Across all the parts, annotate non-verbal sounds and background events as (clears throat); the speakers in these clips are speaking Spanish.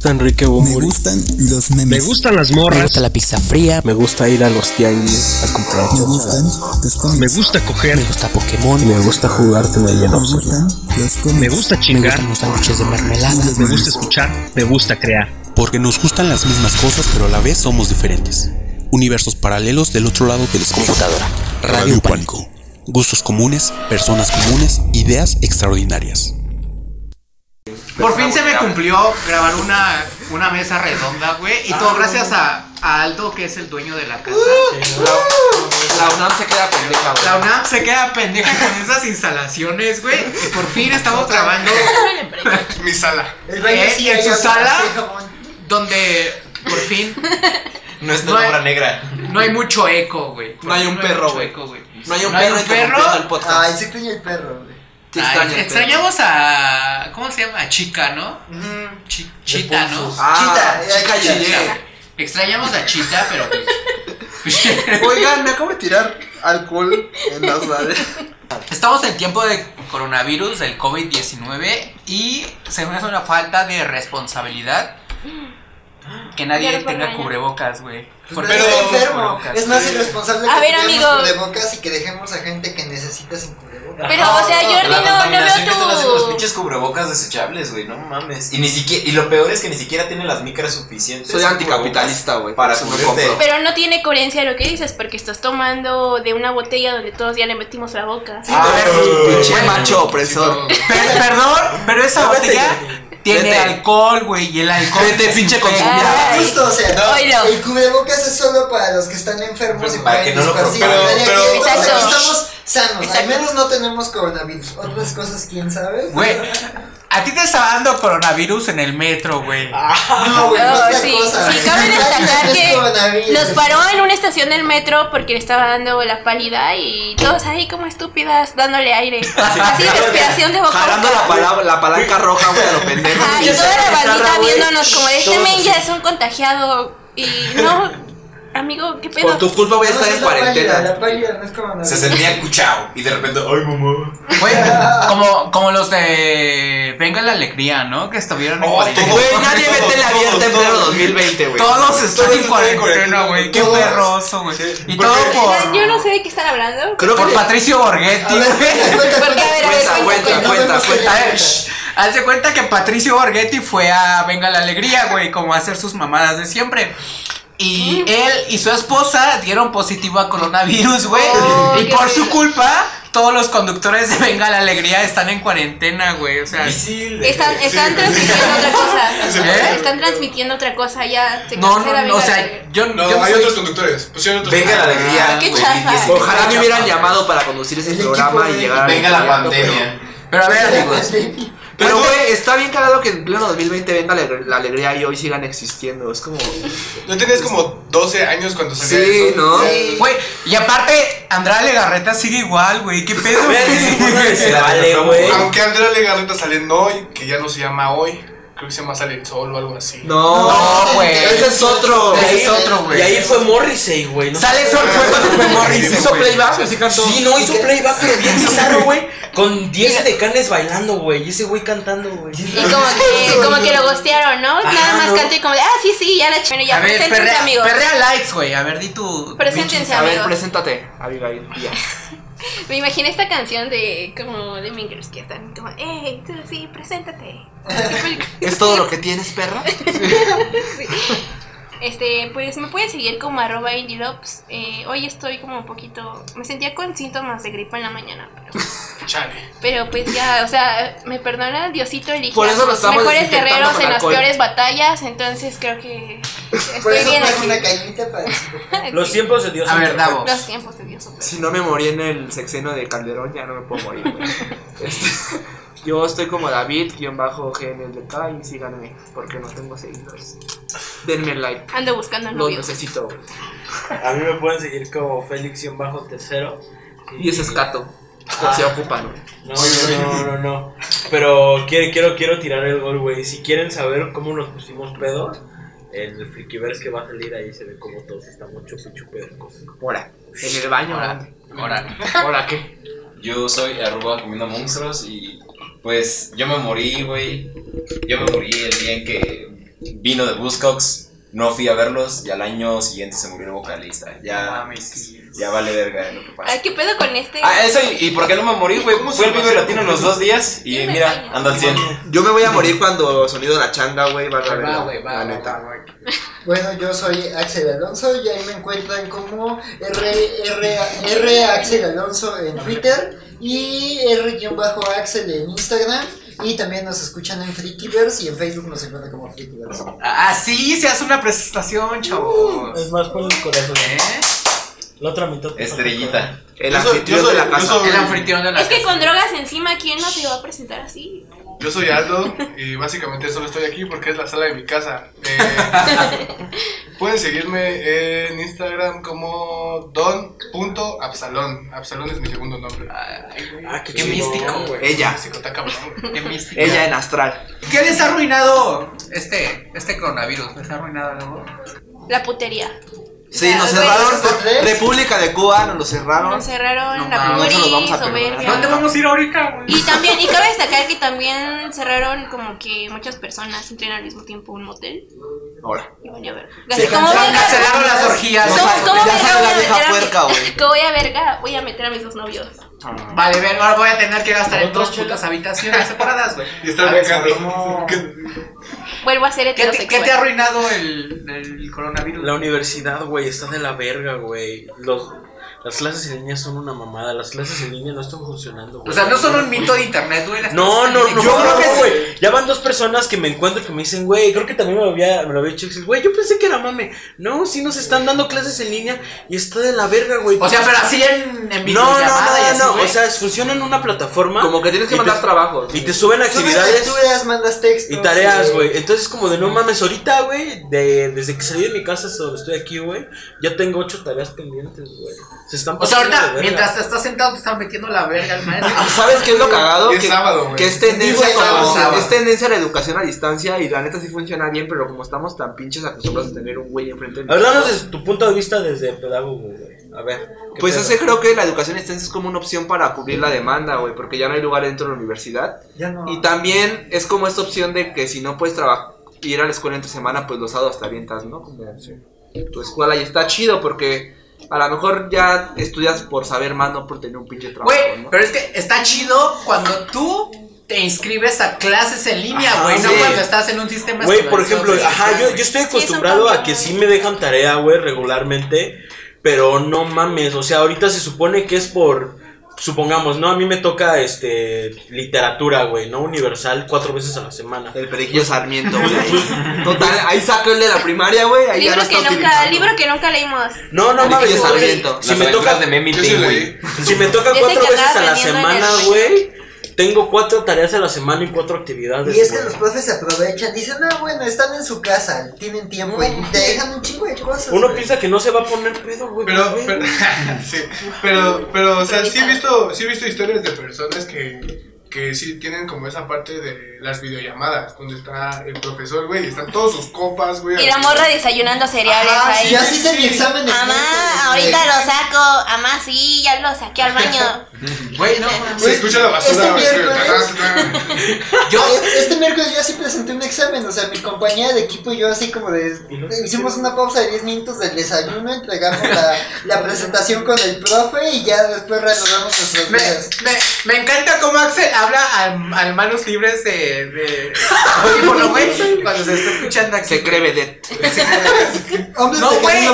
gusta Enrique Me gustan los memes. Me gustan las Me morras. gusta la pizza fría. Me gusta ir a los tianguis a comprar Me gustan los cómics. Me gusta coger. Me gusta Pokémon. Me gusta jugarte en el Me lleno. gustan los cómics. Me gusta Me chingar. gustan los sándwiches de mermelada. Me gusta escuchar. Me gusta crear. Porque nos gustan las mismas cosas, pero a la vez somos diferentes. Universos paralelos del otro lado del espejo. Computadora. Radio Pánico. Gustos comunes, personas comunes, ideas extraordinarias. Por fin se me cumplió grabar una, una mesa redonda, güey. Y todo gracias a, a Aldo, que es el dueño de la casa. La UNAM se queda pendeja, güey. La UNAM se queda pendeja con esas instalaciones, güey. Y por fin estamos grabando (laughs) Mi sala. eh, y en su sala, donde por fin No es No hay- obra negra. no hay mucho eco, güey. No hay un perro, güey. eco, güey. No hay un No hay perro un perro. el podcast. Ay, se extraña el perro, güey. Extraña extrañamos a. ¿Cómo se llama? A Chica, ¿no? Chi- Chita, ¿no? Ah, Chita, ya, chica Chita. Extrañamos a Chita, pero pues. (laughs) Oigan, me acabo de tirar alcohol en las manos. Estamos en tiempo de coronavirus, del COVID-19, y se me hace una falta de responsabilidad que nadie tenga cubrebocas, güey. Pero Porque- está enfermo. cubrebocas. Es más irresponsable A que ver, tengamos amigo. cubrebocas y que dejemos a gente que necesita sin cubrebocas. Pero, o sea, Jordi, no, no están haciendo los veo tu. pinches cubrebocas desechables, güey, no mames. Y ni siquiera, y lo peor es que ni siquiera tienen las micras suficientes. Soy anticapitalista, güey. Para no cubrirte. Pero no tiene coherencia lo que dices, porque estás tomando de una botella donde todos ya le metimos la boca. Ah, Pinche macho opresor. Per- perdón, pero esa botella tiene Vete. alcohol, güey, y el alcohol. Vete, pinche consumidor. Justo, o sea, Oílo. el cubrebocas es solo para los que están enfermos y Para que no lo pero- pero- aquí estamos sanos, al menos no tenemos coronavirus. Otras cosas, quién sabe. Güey, a ti te está dando coronavirus en el metro, güey. No, güey, no No, es la sí, cosa. sí, cabe destacar es que. Nos paró en una estación del metro porque le estaba dando la pálida y todos ahí como estúpidas dándole aire. Así respiración de boca. Jalando boca. la, pala- la palanca roja, güey, a lo pendejo. Ajá, y toda la bandita viéndonos como de este men ya es un contagiado y no, amigo, ¿qué pedo? Por tu culpa voy a estar es en cuarentena. La pálida no es coronavirus. Se sentía cuchao y de repente, ay mamá. Güey, (laughs) como, como los de Venga la Alegría, ¿no? Que estuvieron en Oh, cuarentena. Güey, nadie vete la abierta en pleno 2020, güey. Todos están Todos en cuarentena, güey. Qué todos. perroso, güey. Sí, Y porque- todo por, Yo no sé de qué están hablando. Creo que por Patricio Borghetti, Porque, a ver, a ver, Cuenta, cuenta, cuenta, haz de cuenta que Patricio Borghetti fue a Venga la Alegría, güey, como a hacer sus mamadas de siempre. Y él y su esposa dieron positivo a coronavirus, güey. Oh, y qué por su culpa, todos los conductores de Venga la Alegría están en cuarentena, güey. O sea, Difícil. Están, están transmitiendo otra cosa. (laughs) ¿Eh? Están transmitiendo otra cosa, ya se no, no, no, o sea, yo, No, yo hay soy- otros conductores. Pusieron otros Venga la alegría. qué güey, chafa. Ojalá me hubieran llamado para conducir ese programa y llegar. Venga la pandemia. Pero a ver, amigos. Pero, güey, está bien cagado que en pleno 2020 venga la, la alegría y hoy sigan existiendo. Es como. ¿No tenías como 12 años cuando salía Sí, eso? ¿no? Sí. Güey, y aparte, Andrea Legarreta sigue igual, güey. ¿Qué pedo? (laughs) güey? Se vale, güey. Aunque Andrea Legarreta saliendo hoy, que ya no se llama hoy, creo que se llama Sale el Sol o algo así. No, No, güey. Ese es otro. Ese es otro, güey. Y ahí fue Morrissey, güey. ¿no? Sale Sol fue cuando fue Morrissey, Hizo playback, así cantó. Sí, no, hizo playback, pero bien (laughs) bizarro, güey. Con 10 decanes bailando, güey. Y ese güey cantando, güey. Y como que, como que lo gostearon, ¿no? Nada más no. cantó y como de, ah, sí, sí, ya la ch... Bueno, ya, A ver, preséntense, perrea, amigos. perrea likes, güey. A ver, di tu. Preséntense, A ver, amigos. preséntate, Abigail Díaz. (laughs) (laughs) Me imaginé esta canción de como de Mingers que están como, hey, tú sí, preséntate. (laughs) ¿Es todo lo que tienes, perra? (laughs) Este, pues me pueden seguir como arroba indielops. Eh, hoy estoy como un poquito. Me sentía con síntomas de gripa en la mañana. Pero, Chale. pero pues ya, o sea, me perdona, Diosito Por eso lo los estamos mejores guerreros en las peores batallas. Entonces creo que Por estoy eso bien traje aquí. una cañita para (laughs) Los tiempos de Dios. A ver, Davo. Los tiempos de Dios. Si no me morí en el sexenio de Calderón, ya no me puedo morir. (laughs) Este, (laughs) yo estoy como David-GNLK y síganme, porque no tengo seguidores. Denme like, Ando buscando lo novio. necesito. A mí me pueden seguir como Félix-tercero. Y ese es Cato, por si ocupan, güey. No, no, no, no, no. Pero quiero, quiero, quiero tirar el gol, güey. Si quieren saber cómo nos pusimos pedos, en el Frikiverse que va a salir ahí se ve como todos estamos chupi chupi. Ahora, en el baño, Ahora. ahora. Ahora. ¿Ahora qué? Yo soy arroba comiendo monstruos y pues yo me morí, güey. Yo me morí el día en que vino de Buzzcocks, no fui a verlos y al año siguiente se murió el vocalista. Ya, ya vale verga lo que pasa. Ay, ¿qué pedo con este? Ah, eso y, y por qué no me morí, güey. Fue el Vive Latino los dos días y mira, ando al 100. Yo me voy a morir cuando sonido de la changa, güey, va a Va, ver. güey, va, La neta. Bueno, yo soy Axel Alonso y ahí me encuentran como R, R, R Axel Alonso en Twitter y R-Axel en Instagram. Y también nos escuchan en Freakyverse y en Facebook nos encuentran como Freakyverse. Ah, sí, se hace una presentación, chavos. Es más, pon el corazón. ¿Eh? La otra mitad. Estrellita. El anfitrión de la casa. soy- El anfitrión de la Es que con drogas encima, ¿quién no se iba a presentar así? Yo soy Aldo y básicamente solo estoy aquí porque es la sala de mi casa. Eh, (laughs) pueden seguirme en Instagram como don.absalón. Absalón es mi segundo nombre. Ay, güey, Ah, qué qué místico. güey. Ella. Místico, está cabrón, güey. Qué místico. Ella en astral. ¿Qué les ha arruinado este, este coronavirus? ¿Les ha arruinado algo? La putería. Sí, nos cerraron. República de Cuba nos lo cerraron. Nos cerraron No la perdonar. soberbia. ¿Dónde vamos a ir ahorita, güey? Y también, y cabe destacar que también cerraron como que muchas personas entren al mismo tiempo un motel. Ahora. Y vaya a ver. Sí, ¿Cómo cancelaron- las orgías. ¿Cómo, Ya sale- la a vieja meter a mi- puerca, güey. ¿Cómo voy a verga? Voy a meter a mis dos novios. Vale, ver, ahora voy a tener que gastar en dos putas habitaciones separadas, güey. Y está. (laughs) Vuelvo a ser ¿Qué te, heterosexual. qué te ha arruinado el, el coronavirus? La universidad, güey, está de la verga, güey. Los, las clases en línea son una mamada. Las clases en línea no están funcionando, güey. O sea, no son un mito de internet, güey. las No, no, no, yo creo que güey. Ya van dos personas que me encuentro que me dicen, güey, creo que también me lo había, me lo había dicho. Axel, Güey, yo pensé que era mame. No, sí nos están dando clases en línea y está de la verga, güey. O sea, pero así en, en No, no, videollamada y no, así, no. güey. O sea, funciona en una plataforma. Como que tienes que y te- mandar trabajos. Y te suben actividades. lecturas, mandas textos. Y tareas, güey. Entonces, como de no mames, ahorita, güey, de, desde que salí de mi casa hasta donde estoy aquí, güey, ya tengo ocho tareas pendientes, güey. Se están O sea, ahorita, mientras te estás sentado, te están metiendo la verga al maestro. (laughs) ¿Sabes qué es lo cagado? Es que, sábado, güey. que es tendencia es como- sábado. es tendencia a la educación a distancia y la neta sí funciona bien, pero como estamos tan pinches acostumbrados a tener un güey enfrente de Hablamos desde tu punto de vista desde pedagogo, güey. A ver. ¿qué Pues pedo? ese creo que la educación a distancia es como una opción para cubrir la demanda, güey, porque ya no hay lugar dentro de la universidad. Ya no. Y también es como esta opción de que si no puedes trabajar, ir a la escuela entre semana, pues los sábados te avientas, ¿no? Como tu escuela y está chido porque a lo mejor ya estudias por saber más, no por tener un pinche trabajo, Güey, ¿no? pero es que está chido cuando tú te inscribes a clases en línea, güey. No cuando estás en un sistema Güey, por ejemplo, sí, ajá, sí, yo, yo estoy acostumbrado a que sí me dejan tarea, güey, regularmente. Pero no mames, o sea, ahorita se supone que es por. Supongamos, ¿no? A mí me toca este literatura, güey, ¿no? Universal cuatro veces a la semana. El periquillo Sarmiento, güey. (laughs) Total, ahí saco el de la primaria, güey. Ahí ya Libro lo que, está nunca, libro que nunca leímos. No, no El mames, Sarmiento. si me toca de Memi güey. Si me toca cuatro veces a la semana, el- güey, tengo cuatro tareas a la semana y cuatro actividades. Y es que los profes se aprovechan, dicen, ah, bueno, están en su casa, tienen tiempo y te dejan un chingo de cosas. Uno güey. piensa que no se va a poner pedo, güey. Pero, pues, pero, (laughs) sí, pero, pero, o sea, sí he visto, sí he visto historias de personas que, que sí tienen como esa parte de las videollamadas, donde está el profesor, güey, están todos sus copas, güey. Y la morra desayunando cereales Ajá, ahí. Y así hice mi examen de Amá, ahorita güey. lo saco. Amá, sí, ya lo saqué al baño. (laughs) Güey, no. (laughs) Se escucha la basura, Este miércoles- (laughs) Yo, Este miércoles yo sí presenté un examen, o sea, mi compañera de equipo y yo así como de... Hicimos una pausa de 10 minutos del desayuno, entregamos la, la presentación con el profe y ya después reanudamos nuestras me, vidas. me, me encanta cómo Axel habla al, al manos libres de, de audífono, güey, cuando se está escuchando aquí. Se cree vedette. No, de güey.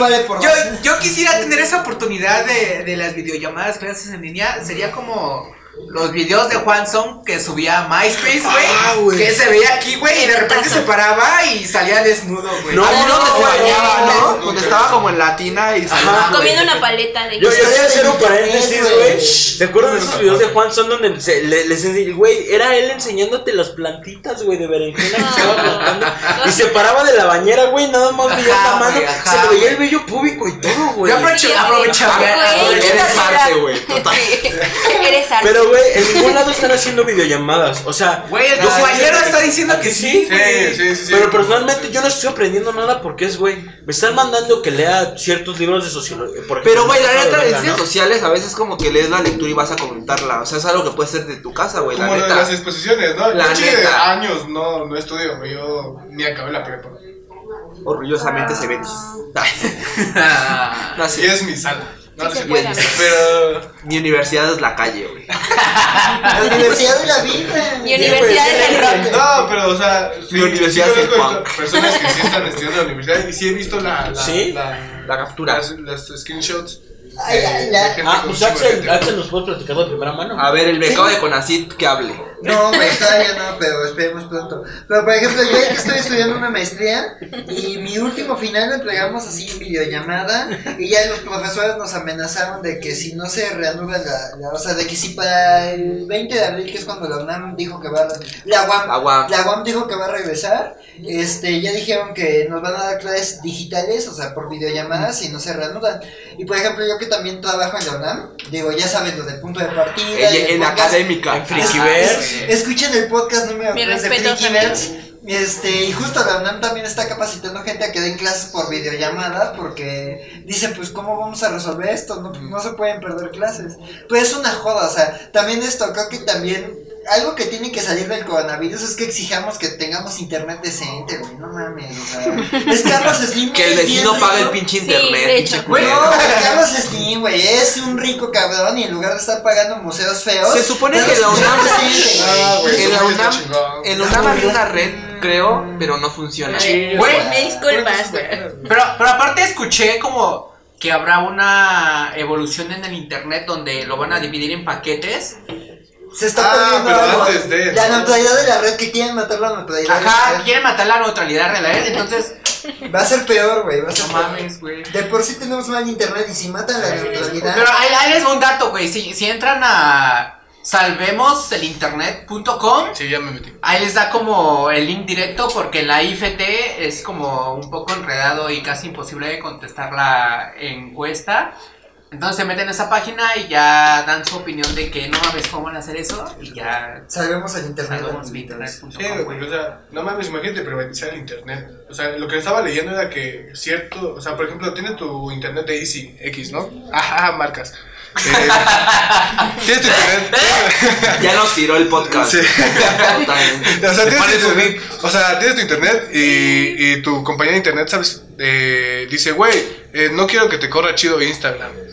Yo, yo quisiera tener esa oportunidad de, de las videollamadas, clases en línea. Sería como los videos de Juan Song que subía a MySpace, Ah, güey. güey. que se veía aquí, güey, y de repente se paraba y salía desnudo, güey. No, no, que se bañaba, no. ¿no? Donde estaba como en latina y Ajá. salía. Comiendo una paleta de Yo, yo voy a hacer un paréntesis, güey. güey. ¿Te acuerdas de esos videos de Juan Son donde se, le, les güey, era él enseñándote las plantitas, güey, de berenjena que estaba plantando? Y se paraba de la bañera, güey, nada más veía la mano, se le veía el vello púbico y todo, güey. Yo aprovechaba. Eres arte, güey, total. (laughs) Eres arte. Pero, güey, en ningún lado están haciendo videollamadas. O sea, Güey, el compañero está diciendo que sí, güey. Sí, sí, sí. Pero personalmente yo no estoy aprendiendo nada porque es, güey. Me están mandando que lea ciertos libros de sociología. por ejemplo, Pero, güey, la neta, en ¿no? sociales a veces como que lees la lectura y vas a comentarla. O sea, es algo que puede ser de tu casa, güey, la Como lo de neta. las exposiciones, ¿no? La yo chile de neta. años no, no estudio, güey. Yo ni acabé la prepa. Orgullosamente se ve. (laughs) (laughs) no, sí. Y es mi sala. No, se puede. Pero. Mi universidad es la calle, güey. La universidad de la vida. Mi universidad es el rock. No, pero, o sea, sí, Mi universidad sí es el punk. personas que sí están estudiando en la universidad y sí he visto la. la ¿Sí? La, La captura. las, las screenshots. Ay, ay, la- Ah, pues Axel. Axel nos puede platicar de primera mano. A ver, el becado de Conacit que hable. No, güey, todavía no, pero esperemos pronto. Pero por ejemplo, yo que estoy estudiando una maestría y mi último final lo entregamos así en videollamada y ya los profesores nos amenazaron de que si no se reanuda la, la- o sea, de que si para el 20 de abril, que es cuando la UNAM dijo que va a, la UAM, La UAM. la UAM dijo que va a regresar, este, ya dijeron que nos van a dar clases digitales, o sea, por videollamadas y no se reanudan. Y por ejemplo, yo que también trabajo en la UNAM, digo, ya saben lo de punto de partida. En, en académica. En Frikiverse. (laughs) Escuchen el podcast número Mi 3 de Frikiverse. Este, y justo la UNAM también está capacitando gente a que den clases por videollamada porque dicen, pues, ¿cómo vamos a resolver esto? No, no se pueden perder clases. Pues es una joda, o sea, también esto, creo que también algo que tiene que salir del coronavirus es que exijamos que tengamos internet decente, güey, no mames, o sea, (laughs) es Carlos Slim. Que el vecino pague el pinche Sí, internet. Güey, culero. no, Carlos Slim, güey, es un rico cabrón y en lugar de estar pagando museos feos. Se supone que la un UNAM-. Ah, güey, En la sí UNAM, en la UNAM había una red, creo, pero no funciona. Güey, Me disculpas, güey. Pero, pero aparte escuché como que habrá una evolución en el internet donde lo van a dividir en paquetes. Se está Ah, perdiendo pero algo. antes de- La neutralidad de la red, que quieren matar la neutralidad. de la Ajá, quieren matar la neutralidad de la red, entonces, Va a ser peor, güey. Va a ser no peor. mames, güey. De por sí tenemos mal internet y si matan la neutralidad. Pero ahí, ahí les va un dato, güey. Si, si entran a salvemoselinternet.com, Sí, ya me metí. ahí les da como el link directo porque la IFT es como un poco enredado y casi imposible de contestar la encuesta. Entonces se meten a esa página y ya dan su opinión de que no mames cómo van a hacer eso y ya Salvemos el internet. salvemos amiguitos. internet.com, Sí, güey, o sea, no mames, imagínate privatizar el internet. O sea, lo que estaba leyendo era que cierto, o sea, por ejemplo, tienes tu internet de Easy X, ¿no? Ajá, marcas. Eh, (laughs) tienes tu internet. (laughs) Ya nos tiró el podcast. Sí. O sea, tienes tu internet, o sea, tienes tu internet y, y tu compañía de internet, ¿sabes? Eh, dice, güey, eh, no quiero que te corra chido Instagram.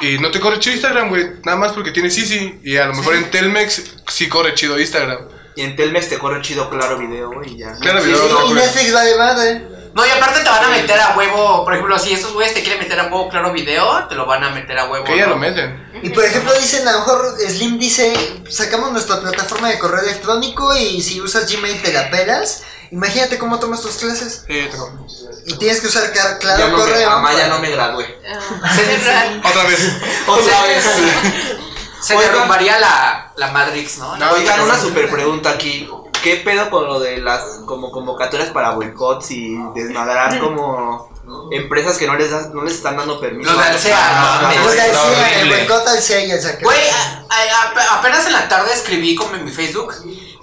Y no te corre chido Instagram, güey, nada más porque tienes Easy. Y a lo mejor en Telmex sí corre chido Instagram. Y en Telmex te corre chido claro video, güey, y ya. Claro Sí, video, sí, Y Netflix vale madre. No, y aparte te van a meter a huevo, por ejemplo, si esos güeyes te quieren meter a huevo claro video, te lo van a meter a huevo. Que ya ¿no? lo meten. Y por ejemplo dicen, a lo mejor Slim dice, sacamos nuestra plataforma de correo electrónico y si usas Gmail te la pelas. Imagínate cómo tomas tus clases. Eh, tengo- Y tienes que usar Ya claro no me, correo. mamá, ya no me gradué. Ah. Otra vez. Otra vez. Se Oigan. derrumbaría la, la Matrix, ¿no? No, Oigan, una super pregunta aquí. ¿Qué pedo con lo de las como convocatorias para boicots y desmadrar como empresas que no les da- no les están dando permiso? Lo de Alsea, Ah, no, mames, O sea, sí, el boicot al CIA y el saqueo. Güey, apenas en la tarde escribí como en mi Facebook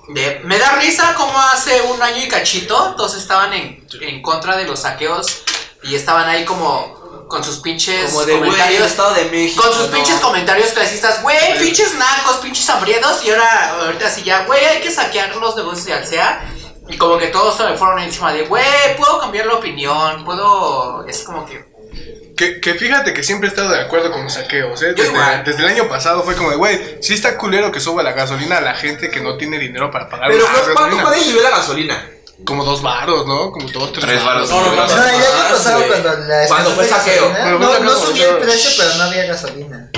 de me da risa como hace un año y cachito todos estaban en, en contra de los saqueos y estaban ahí como con sus pinches Como de comentarios Estado de México. con sus no. pinches comentarios clasistas, güey, pinches nacos, pinches hambrientos y ahora ahorita sí ya, güey, hay que saquear los negocios de Alsea y como que todos se me fueron encima de, güey, puedo cambiar la opinión, puedo, es como que Que, que fíjate que siempre he estado de acuerdo con los saqueos, ¿eh? Desde, desde el año pasado fue como de, güey, sí está culero que suba la gasolina a la gente que no tiene dinero para pagar Pero ¿cuánto gasolina. puede subir la gasolina? Como dos varos, ¿no? Como dos, tres, Tres varos. No, no, No, el año Ah, pasado cuando la Cuando fue saqueo. No, fue no saqueo, subía el no. precio, pero no había gasolina.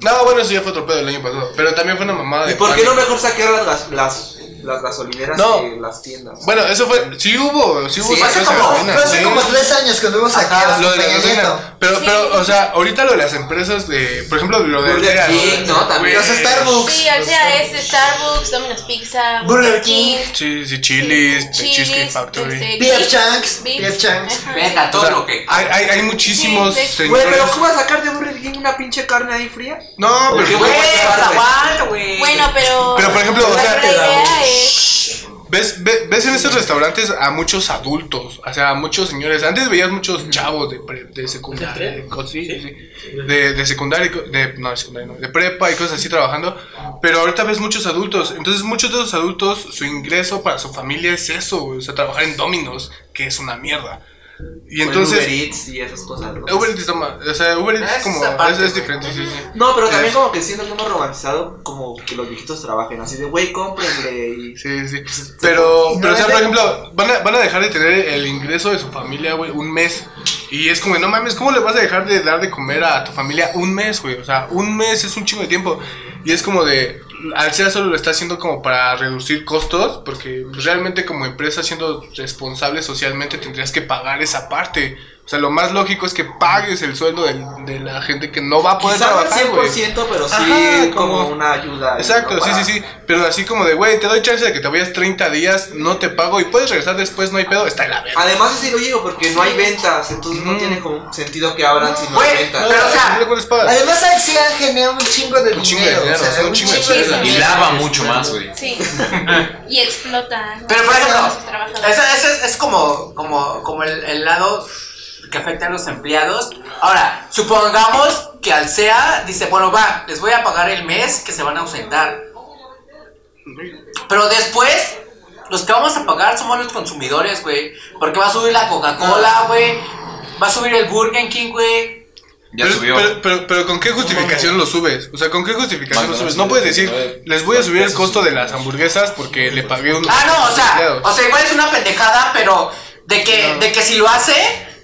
No, bueno, eso ya fue otro pedo el año pasado. Pero también fue una mamada de. ¿Y por qué no mejor saquear las, las las gasolineras No. que las tiendas. Bueno, eso fue. Sí hubo, sí hubo Sí, Hace como, hace sí. como tres años cuando hubo saqueos. Lo de la Peña gasolina. Nieto. Pero, pero, o sea, ahorita lo de las empresas de. Por ejemplo, lo de. Burger King, ¿no? También. Los Starbucks. Sí, o sea, es Starbucks, Domino's Pizza, Burger Burger King. Sí, sí, Chili's, Cheesecake Factory. este, Vips, P.F. Chang's. ajá. Venga, O todo sea, lo que. hay, hay, hay muchísimos Sí, sí. Güey, pero ¿cómo vas a sacar de Burger King una pinche carne ahí fría? No, pero. güey, güey. Bueno, pero. Pero, por ejemplo, o la, sea, ¿Ves, ve- ves en esos restaurantes a muchos adultos, o sea, a muchos señores. Antes veías muchos chavos de, pre- de secundaria, de, sí, sí, de, de secundaria, de, no, de secundaria, no, de prepa y cosas así trabajando. Pero ahorita ves muchos adultos. Entonces, muchos de esos adultos, su ingreso para su familia es eso, o sea, trabajar en Dominos, que es una mierda. Y O entonces. Uber Eats y esas cosas. ¿no? Uber Eats está mal, o sea, Uber Eats Es es como, parte, es, es diferente, sí, sí. No, pero también Es- como que siento como romantizado como que los viejitos trabajen así de, güey, cómprenle y... Sí, sí. Pero, Y no pero o sea, por ejemplo, van a, van a dejar de tener el ingreso de su familia, güey, un mes. Y es como, no mames, ¿cómo le vas a dejar de dar de comer a tu familia un mes, güey? O sea, un mes es un chingo de tiempo. Y es como de, al sea solo lo está haciendo como para reducir costos, porque realmente como empresa siendo responsable socialmente tendrías que pagar esa parte. O sea, lo más lógico es que pagues el sueldo del- de, la gente que no va a poder Quizá no trabajar, güey. 100%, pero sí Ajá, como, como- una ayuda. Exacto, ¿no? sí, sí, sí. Pero así como de, güey, te doy chance de que te vayas 30 días, no te pago y puedes regresar después, no hay pedo, está en la verga. Además así lo digo porque no hay ventas, entonces no tiene como sentido que abran si no hay ventas. pero o sea, no. Además, genera un chingo de Un chingo de dinero. dinero, o sea, son un chingo de dinero. Y lava mucho más, güey. Sí. (laughs) y explota. ¿no? Pero por ejemplo, eso, eso es, es como, como, como el, el lado que afecta a los empleados. Ahora, supongamos que Alsea dice, bueno, va, les voy a pagar el mes que se van a ausentar. Pero después, los que vamos a pagar somos los consumidores, güey. Porque va a subir la Coca-Cola, güey. Va a subir el Burger King, güey. Ya pero, subió. Pero, pero, pero ¿con qué justificación lo subes? O sea, ¿con qué justificación lo subes? No puedes decir, les voy a subir el costo de las hamburguesas porque le pagué un... Ah, no, o sea, o sea, igual es una pendejada, pero de que, de que si lo hace,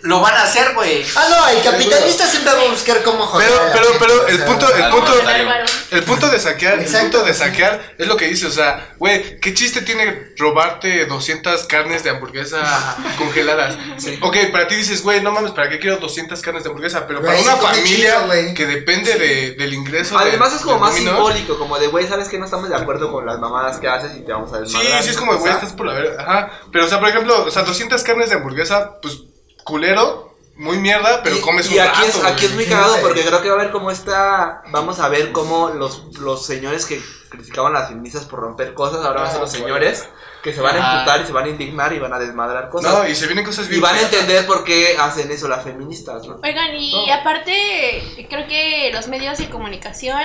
lo van a hacer, güey. Ah, no, el capitalista siempre va a buscar cómo joder. Pero, pero, pero el punto, el punto, el punto de saquear, el punto de sí. saquear es lo que dice, o sea, güey, ¿qué chiste tiene robarte 200 carnes de hamburguesa (laughs) congeladas? Ok, para ti dices, güey, no mames, ¿para qué quiero 200 carnes de hamburguesa? Pero para una familia chido, que depende de, del ingreso de- Además es como más dominó, simbólico, como de, güey, sabes que no estamos de acuerdo con las mamadas que haces y te vamos a Sí, desmadrar. sí, es ¿no? como, güey, estás por la verga. Ajá. Pero, o sea, por ejemplo, o sea, 200 carnes de hamburguesa, pues, culero, muy mierda, pero y, comes y un aquí, es, rato, aquí es muy cagado porque creo que va a ver cómo está. Vamos a ver cómo los, los señores que criticaban a las feministas por romper cosas, ahora van a ser los No, señores que se van a Ah. emputar y se van a indignar y van a desmadrar cosas. No, y se vienen cosas bien y van a entender por qué hacen eso las feministas, ¿no? Oigan, y aparte, creo que los medios de comunicación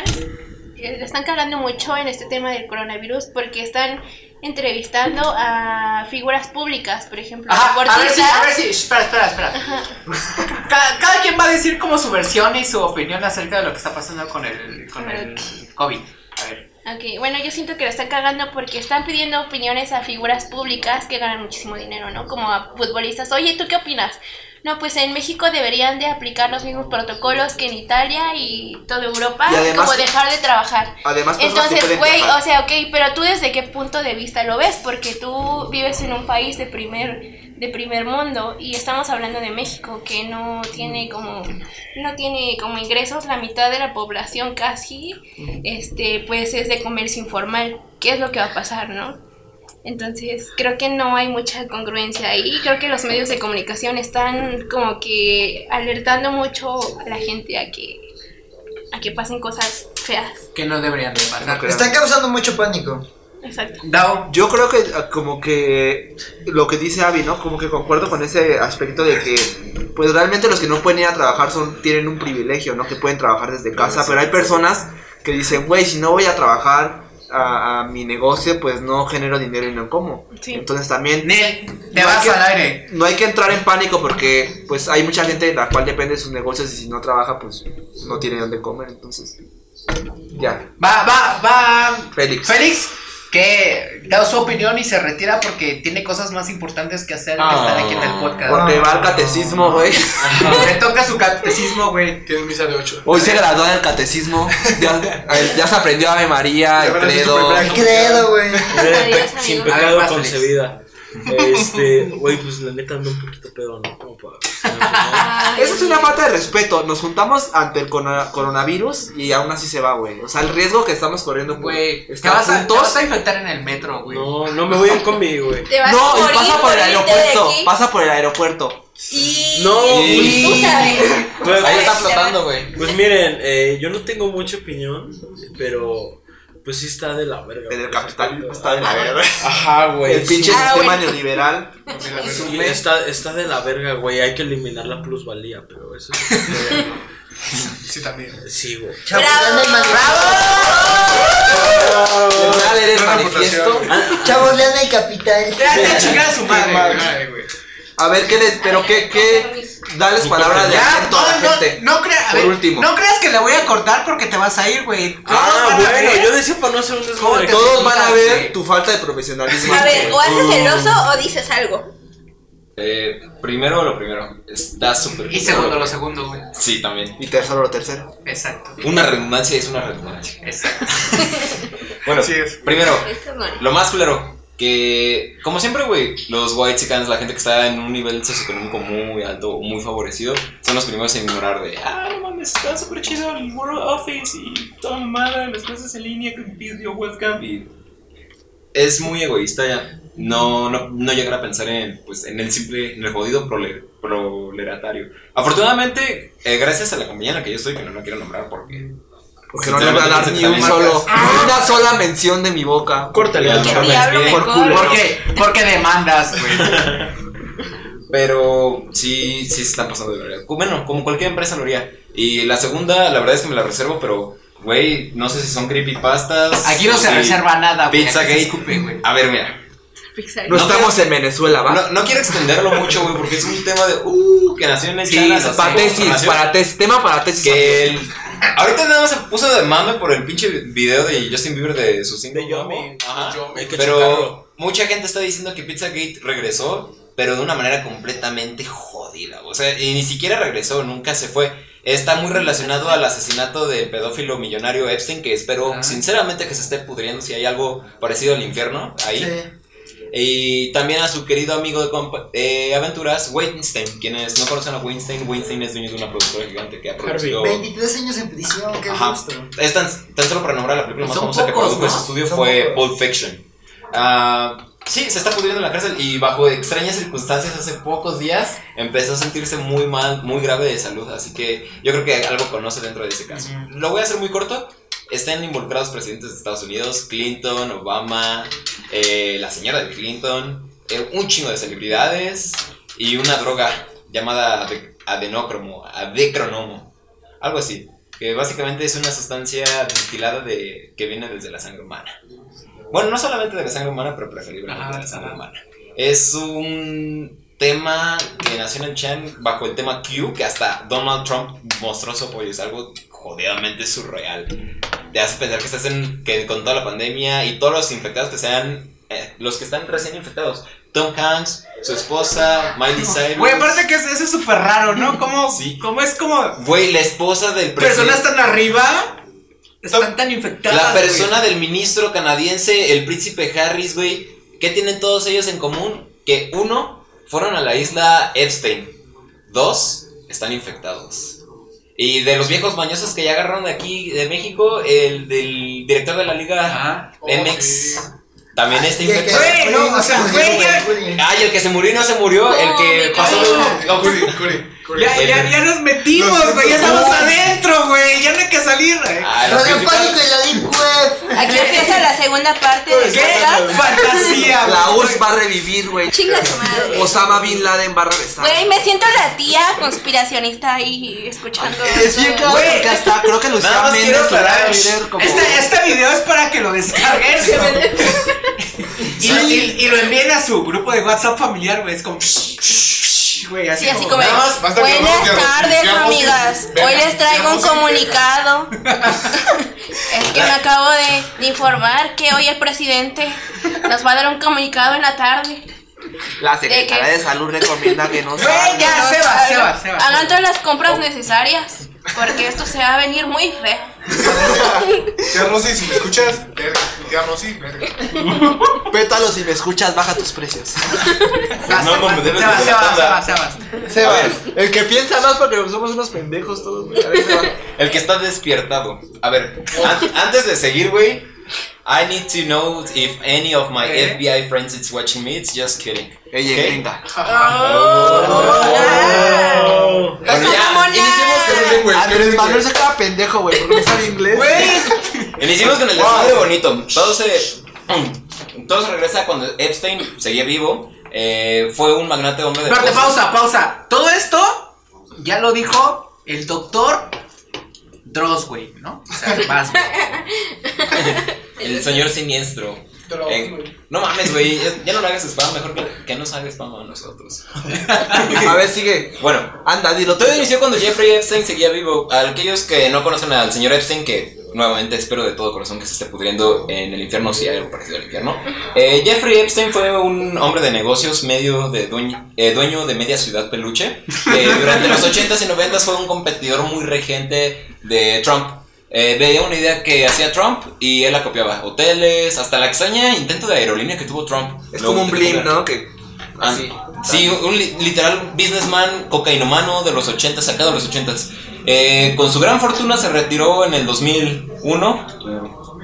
eh, están cagando mucho en este tema del coronavirus porque están entrevistando a figuras públicas, por ejemplo, Ajá, a ver si, a ver si, espera, espera, espera. (laughs) Cada, cada quien va a decir como su versión y su opinión acerca de lo que está pasando con el, con el COVID. A ver. Ok, bueno, yo siento que la están cagando porque están pidiendo opiniones a figuras públicas que ganan muchísimo dinero, ¿no? Como a futbolistas. Oye, ¿tú qué opinas? No, pues en México deberían de aplicar los mismos protocolos que en Italia y toda Europa, Y además- como dejar de trabajar. Además, que Entonces, güey, o sea, ok, pero tú desde qué punto de vista lo ves, porque tú vives en un país de primer de primer mundo y estamos hablando de México que no tiene como no tiene como ingresos la mitad de la población casi este pues es de comercio informal qué es lo que va a pasar no entonces creo que no hay mucha congruencia ahí creo que los medios de comunicación están como que alertando mucho a la gente a que a que pasen cosas feas Que no deberían de pasar. Están causando mucho pánico. exacto Dao. Yo creo que ah, como que lo que dice Abby, ¿no? Como que concuerdo con ese aspecto de que pues realmente los que no pueden ir a trabajar son tienen un privilegio, ¿no? Que pueden trabajar desde casa, pero hay personas que dicen, güey, si no voy a trabajar a, a mi negocio, pues no genero dinero y no como. Sí. Entonces también Nel, te No hay vas que- al aire. no hay que entrar en pánico porque pues hay mucha gente de la cual depende de sus negocios y si no trabaja pues no tiene dónde comer, entonces ya. Va, va, va. Félix. Félix, que da su opinión y se retira porque tiene cosas más importantes que hacer que estar aquí en el podcast. Porque va al catecismo, güey. Le toca su catecismo, güey. Tiene misa de 8. Hoy se graduó en el catecismo. Ya, ya se aprendió Ave María, el credo. El credo, güey. Sin pecado concebida. Este, güey, pues la neta ando un poquito pedo, ¿no? Como para. Eso es una falta de respeto. Nos juntamos ante el corona- coronavirus y aún así se va, güey. O sea, el riesgo que estamos corriendo, Güey, te estar vas, a, te juntos. vas a infectar en el metro, güey. No, no me voy en combi, güey. Te vas a No, y morir pasa por el de aeropuerto. aquí. Pasa por el aeropuerto. Y... No, Tú sabes. Pues, Ahí está flotando, güey. Pues miren, eh, yo no tengo mucha opinión, pero pues sí está de la verga. En el güey. capitalismo está de la verga. Ajá, güey. El pinche sí. sistema neoliberal. Sí, está, está de la verga, güey. Hay que eliminar la plusvalía, pero eso es. (laughs) Sí, también. Sí, güey. Chavos, lean el General, eres manifiesto. Chavos, lean el capital. Ya chingar a su madre, güey. Güey. A ver, ¿qué les, pero qué, qué, dales palabras de Ya, aliento a la no, no, gente. no creas, a Por ver, último. no creas que le voy a cortar porque te vas a ir, güey. Ah, bueno, yo decía para no hacer un ¿Cómo desmadre. Todos van a ver tu falta de profesionalismo. A ver, o haces el oso o dices algo. Eh, primero lo primero. Está súper. Y segundo, lo segundo, güey. Sí, también. Y tercero, lo tercero. Exacto. Una redundancia es una redundancia. Exacto. (laughs) Bueno, es. primero, lo más culero. Que, como siempre, güey, los white chickens, la gente que está en un nivel socioeconómico muy alto muy favorecido, son los primeros en ignorar de, ah, no mames, está súper chido el World Office y toda mamada, las cosas en línea con video webcam. Y es muy egoísta ya. No, no, no llegar a pensar en, pues, en el simple, en el jodido prole- proletariario. Afortunadamente, eh, gracias a la compañía en la que yo estoy, que no la quiero nombrar porque... Porque no le van a dar ni un solo, ni una sola mención de mi boca. Córtale al por culo. ¿Por qué? Porque demandas, güey. Pero sí, sí se están pasando de verdad. Bueno, como cualquier empresa lo haría. Y la segunda, la verdad es que me la reservo, pero, güey, no sé si son creepypastas. Aquí no se si- reserva nada, güey. escupe, güey. A ver, mira. Pixar. No No estamos en Venezuela, ¿va? No, no quiero extenderlo mucho, güey, porque es un tema de. Uh, que nació en el Sí, Chanas, así, para tesis, nació- para tesis, tema para tesis. Que el. Ahorita nada más se puso de mame por el pinche video de Justin Bieber de su single. De Yomi. Ajá. Hay que Pero mucha gente está diciendo que Pizzagate regresó, pero de una manera completamente jodida. O sea, y ni siquiera regresó, nunca se fue. Está muy relacionado al asesinato del pedófilo millonario Epstein, que espero Ah. sinceramente que se esté pudriendo si hay algo parecido al infierno ahí. Sí. Y también a su querido amigo de eh, aventuras, Weinstein. Quienes no conocen a Weinstein, Weinstein es dueño de una productora gigante que ha producido... 23 años en prisión, qué Ajá. gusto. Es tan, tan solo para nombrar la película más famosa que pocos, produjo ese ¿no? estudio Son fue pocos. Pulp Fiction. Ah, sí, se está pudriendo en la cárcel y bajo extrañas circunstancias hace pocos días empezó a sentirse muy mal, muy grave de salud. Así que yo creo que algo conoce dentro de ese caso. Lo voy a hacer muy corto. Están involucrados presidentes de Estados Unidos, Clinton, Obama, eh, la señora de Clinton, eh, un chingo de celebridades y una droga llamada ade- adenocromo, adecronomo, algo así, que básicamente es una sustancia destilada de que viene desde la sangre humana. Bueno, no solamente de la sangre humana, pero preferiblemente Ajá, de la sangre ajá. humana. Es un tema que nació en Chan bajo el tema Q, que hasta Donald Trump mostró su apoyo. Es algo jodidamente surreal. Te hace pensar que estás en, que con toda la pandemia y todos los infectados que sean, eh, los que están recién infectados. Tom Hanks, su esposa, Miley Cyrus. Güey, aparte que es- eso es súper raro, ¿no? Como, Sí. como es como Güey, la esposa del presidente. personas tan arriba están tan infectadas. La persona del ministro canadiense, el príncipe Harris, güey. ¿Qué tienen todos ellos en común? Que uno, fueron a la isla Epstein. Dos, están infectados. Y de los viejos mañosos que ya agarraron de aquí, de México, el del director de la liga Ajá. MX. También Y el que infectado. Güey, no, o sea, se güey, murió, ya- güey. Ah, y el que se murió y no se murió, No, el que pasó Curi, Curi. Ya, ya, ya nos metimos, güey. Ya estamos adentro, güey. Ya no hay que salir, güey. Ah. Aquí empieza la segunda parte del ¿Qué? podcast. Fantasía, La. URSS va a revivir, güey. Chinga su madre. Osama Bin Laden va a regresar. Güey, me siento la tía conspiracionista ahí escuchando. Es bien claro porque hasta creo que Lucía Méndez quiero lo va a aclarar. Twitter como... Este, este video es para que lo descarguen y, y- y lo envíen a su grupo de WhatsApp familiar, güey. Es como. Güey, así Sí, así como- como, nada más, basta que buenas tardes amigas, venga, hoy les traigo un comunicado. (laughs) es que me acabo de, informar que hoy el presidente nos va a dar un comunicado en la tarde. La Secretaría de Salud recomienda que no (laughs) Güey, ya, se va, se va, se va. Hagan todas las compras necesarias, porque esto se va a venir muy feo. Tía Rosy, si me escuchas, verga. Tía Rosy, verga. Pétalo, si me escuchas, baja tus precios. No, no, me debes Se va, de se va, se tanda. va, se va. Sebas, el que piensa más porque somos unos pendejos todos, güey. A ver, Sebas. El que está despiertado. A ver, an- antes de seguir, güey. I need to know if any of my ¿Eh? FBI friends is watching me. It's just kidding. Ella ¿Ok? gringa. Oh. Bueno, ya, con el Andrés Manuel se queda pendejo, güey, porque no sabe inglés. Iniciemos con el desmadre bonito. Todo se. (clears throat) Todo se regresa cuando Epstein seguía vivo. Eh, fue un magnate hombre de. Espérate, pausa, pausa. Todo esto ya lo dijo el doctor Dross, güey, ¿no? O sea, güey. (laughs) El señor siniestro. Dross, Eh, no mames, güey. Ya, ya no le hagas spam. Mejor que, que nos haga spam a nosotros. (laughs) A ver, sigue. Bueno, Anda, dilo. Todo inició cuando Jeffrey Epstein seguía vivo. A aquellos que no conocen al señor Epstein, que nuevamente espero de todo corazón que se esté pudriendo en el infierno, si hay algo parecido al infierno. Eh, Jeffrey Epstein fue un hombre de negocios, medio de dueño, eh, dueño de media ciudad peluche. que durante (laughs) los 80s y 90s fue un competidor muy regente de Trump. Eh, veía una idea que hacía Trump y él la copiaba. Hoteles, hasta la extraña intento de aerolínea que tuvo Trump. Es como un blim. ¿no? Que. Ah, Así. Sí, un li- literal businessman cocainómano de los 80, sacado de los 80. Eh, con su gran fortuna se retiró en el 2001,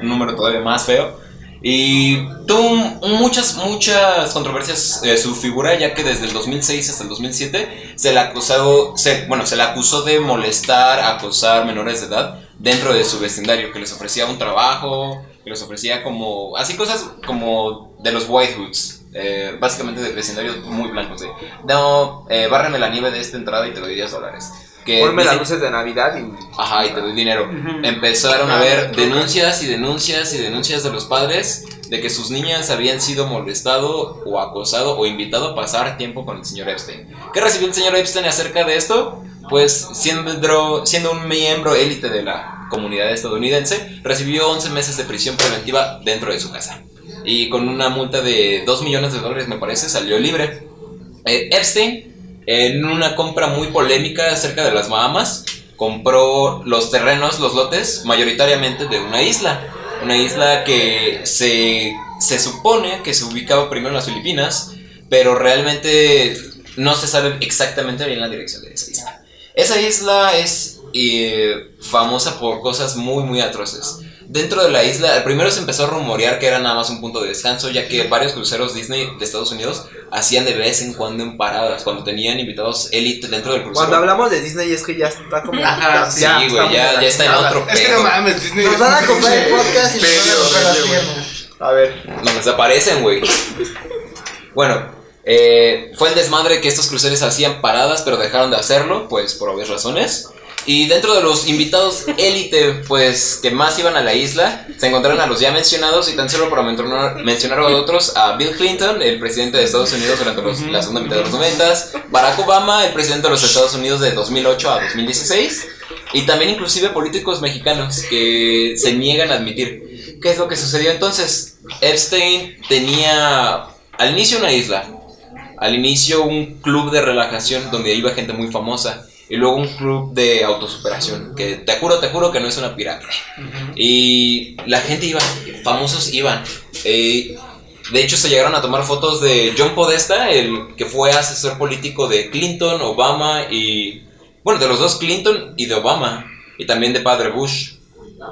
un número todavía más feo. Y tuvo muchas, muchas controversias eh, su figura, ya que desde el 2006 hasta el 2007 se le, acusado, se, bueno, se le acusó de molestar, acosar menores de edad dentro de su vecindario, que les ofrecía un trabajo, que les ofrecía como, así cosas como de los White Hoods, eh, básicamente de vecindarios muy blancos. De, no, eh, bárreme la nieve de esta entrada y te doy 10 dólares. Que Ponme las luces de Navidad y. Ajá, y te doy dinero. Empezaron a haber denuncias y denuncias y denuncias de los padres de que sus niñas habían sido molestado o acosado o invitado a pasar tiempo con el señor Epstein. ¿Qué recibió el señor Epstein acerca de esto? Pues siendo, siendo un miembro élite de la comunidad estadounidense, recibió 11 meses de prisión preventiva dentro de su casa. Y con una multa de 2 millones de dólares, me parece, salió libre. Eh, Epstein, en una compra muy polémica acerca de las Bahamas, compró los terrenos, los lotes, mayoritariamente de una isla. Una isla que se, se supone que se ubicaba primero en las Filipinas, pero realmente no se sabe exactamente bien la dirección de esa isla. Esa isla es eh, famosa por cosas muy, muy atroces. Dentro de la isla, primero se empezó a rumorear que era nada más un punto de descanso, ya que varios cruceros Disney de Estados Unidos hacían de vez en cuando en paradas, cuando tenían invitados élite dentro del crucero. Cuando hablamos de Disney es que ya está como. Ajá, sí, güey, ya, ya está en otro Es que pedo. no mames, Disney. Nos van a comprar el podcast y nos van a comprar las piernas. A ver. Nos desaparecen, güey. Bueno, eh, fue el desmadre que estos cruceros hacían paradas, pero dejaron de hacerlo, pues por obvias razones. Y dentro de los invitados élite, pues que más iban a la isla, se encontraron a los ya mencionados y tan solo para mencionar, mencionar a otros, a Bill Clinton, el presidente de Estados Unidos durante los- la segunda mitad de los 90, Barack Obama, el presidente de los Estados Unidos de 2008 a 2016, y también inclusive políticos mexicanos que se niegan a admitir. ¿Qué es lo que sucedió entonces? Epstein tenía al inicio una isla, al inicio un club de relajación donde iba gente muy famosa y luego un club de autosuperación que te juro, te juro que no es una pirámide. Y la gente iba, famosos iban. Eh, de hecho se llegaron a tomar fotos de John Podesta, el que fue asesor político de Clinton, Obama y... Bueno, de los dos Clinton y de Obama. Y también de Padre Bush.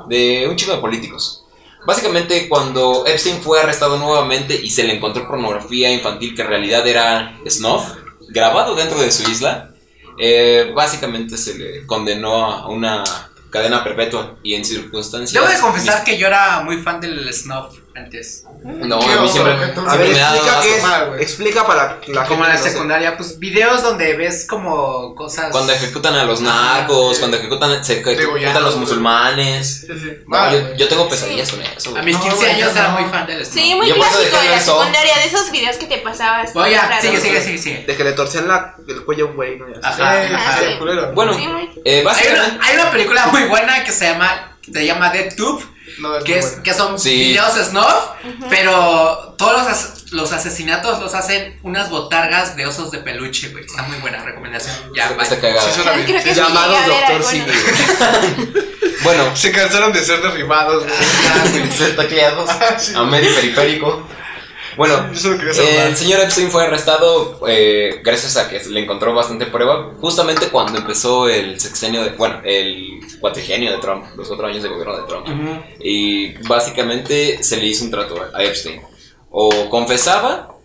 De un chico de políticos. Básicamente cuando Epstein fue arrestado nuevamente y se le encontró pornografía infantil que en realidad era snuff, grabado dentro de su isla, eh, básicamente se le condenó a una cadena perpetua y en circunstancias... Debo de confesar que yo era muy fan del snuff antes. No, ¿Qué a mí siempre, Entonces, A ver, me explica qué es. mal. Explica para la Como en la no sé. secundaria, pues videos donde ves como cosas. Cuando ejecutan a los narcos, cuando ejecutan, se ejecutan a los musulmanes. Sí, sí. No, yo, tengo pesadillas con eso. A mis No, 15 güey, años no. era muy fan del Sí, muy clásico de la eso. secundaria, de esos videos que te pasabas. Oye, sigue, sigue, sigue, sigue. De que le torcían la, el cuello a un güey, ¿no? Ajá, Sí, ajá. sí, sí. Bueno, Sí, eh, Hay básicamente. una, hay una película muy buena que se llama se llama DeadTube, No, es que, es, que son Sí. videos snuff, pero todos los, as- los asesinatos los hacen unas botargas de osos de peluche, güey. Está muy buena recomendación. Ya, Está bye. cagado. Sí. Creo que sí a ver Doctor. Simi. (laughs) Bueno, Se cansaron de ser derribados, güey. (laughs) ser tacleados Sí. a medio periférico. Bueno, (laughs) Yo solo el señor Epstein fue arrestado eh, gracias a que le encontró bastante prueba, justamente cuando empezó el sexenio de, bueno, el cuatrigenio de Trump, los cuatro años de gobierno de Trump. Ujú. Y básicamente se le hizo un trato a Epstein. O confesaba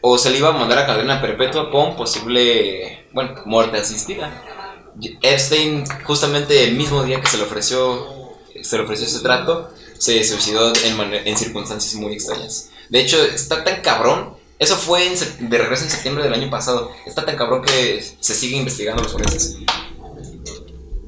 o se le iba a mandar a cadena perpetua con posible, bueno, muerte asistida. Epstein, justamente el mismo día que se le ofreció, se le ofreció ese trato, se suicidó en, en circunstancias muy extrañas. De hecho, está tan cabrón. Eso fue en de regreso en septiembre del año pasado. Está tan cabrón que se sigue investigando los forenses.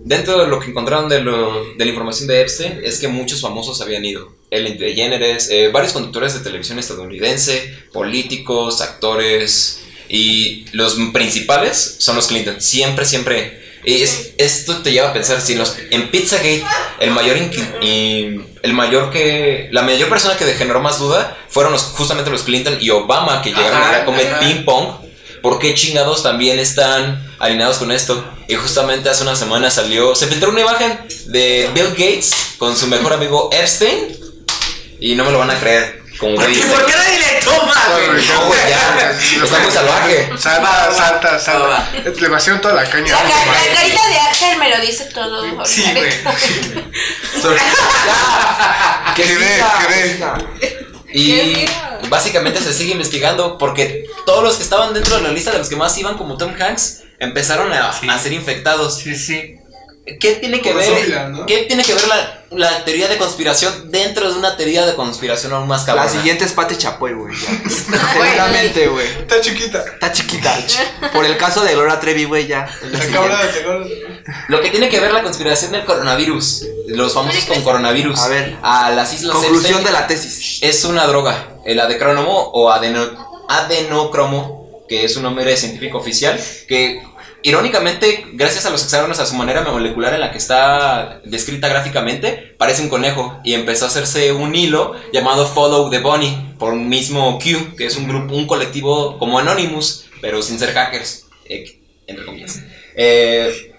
Dentro de lo que encontraron de, lo- de la información de Epstein es que muchos famosos habían ido. Ellen DeGeneres, eh, varios conductores de televisión estadounidense, políticos, actores y los principales son los Clinton. Siempre, siempre. Y es- esto te lleva a pensar si en, los, en Pizzagate el mayor el mayor que la mayor persona que generó más duda fueron los, justamente los Clinton y Obama que llegaron Ajá, a comer ping pong ¿Por qué chingados también están alineados con esto? Y justamente hace una semana salió, se filtró una imagen de Bill Gates con su mejor amigo Epstein. Y no me lo van a creer. Güey. ¿Y por qué nadie le toma? No, güey, ya. Está muy salvaje. Salta, salta, salta. Le vació toda la caña. La, la carita de Axel me lo dice todo. Sí, güey. Qué Y miedo. básicamente se sigue investigando porque todos los que estaban dentro de la lista de los que más iban como Tom Hanks empezaron a, Sí. a ser infectados. Sí, sí. ¿Qué tiene que ver? ¿Qué tiene que ver la, la teoría de conspiración dentro de una teoría de conspiración aún más La cabrona? siguiente es Pati Chapoy, güey. (laughs) (laughs) Seguramente, güey. Está chiquita. Está chiquita. Por el caso de Gloria Trevi, güey, ya. la acabó. Lo que tiene que ver la conspiración del coronavirus, los famosos con coronavirus, A ver. a las islas Conclusión Epstein, de la tesis. es una droga, el adecrónomo o adeno- adenocromo, que es un nombre científico oficial, que irónicamente, gracias a los hexágonos, a su manera molecular en la que está descrita gráficamente, parece un conejo y empezó a hacerse un hilo llamado Follow the Bunny por un mismo Q, que es un grupo, un colectivo como Anonymous, pero sin ser hackers, entre comillas. Eh,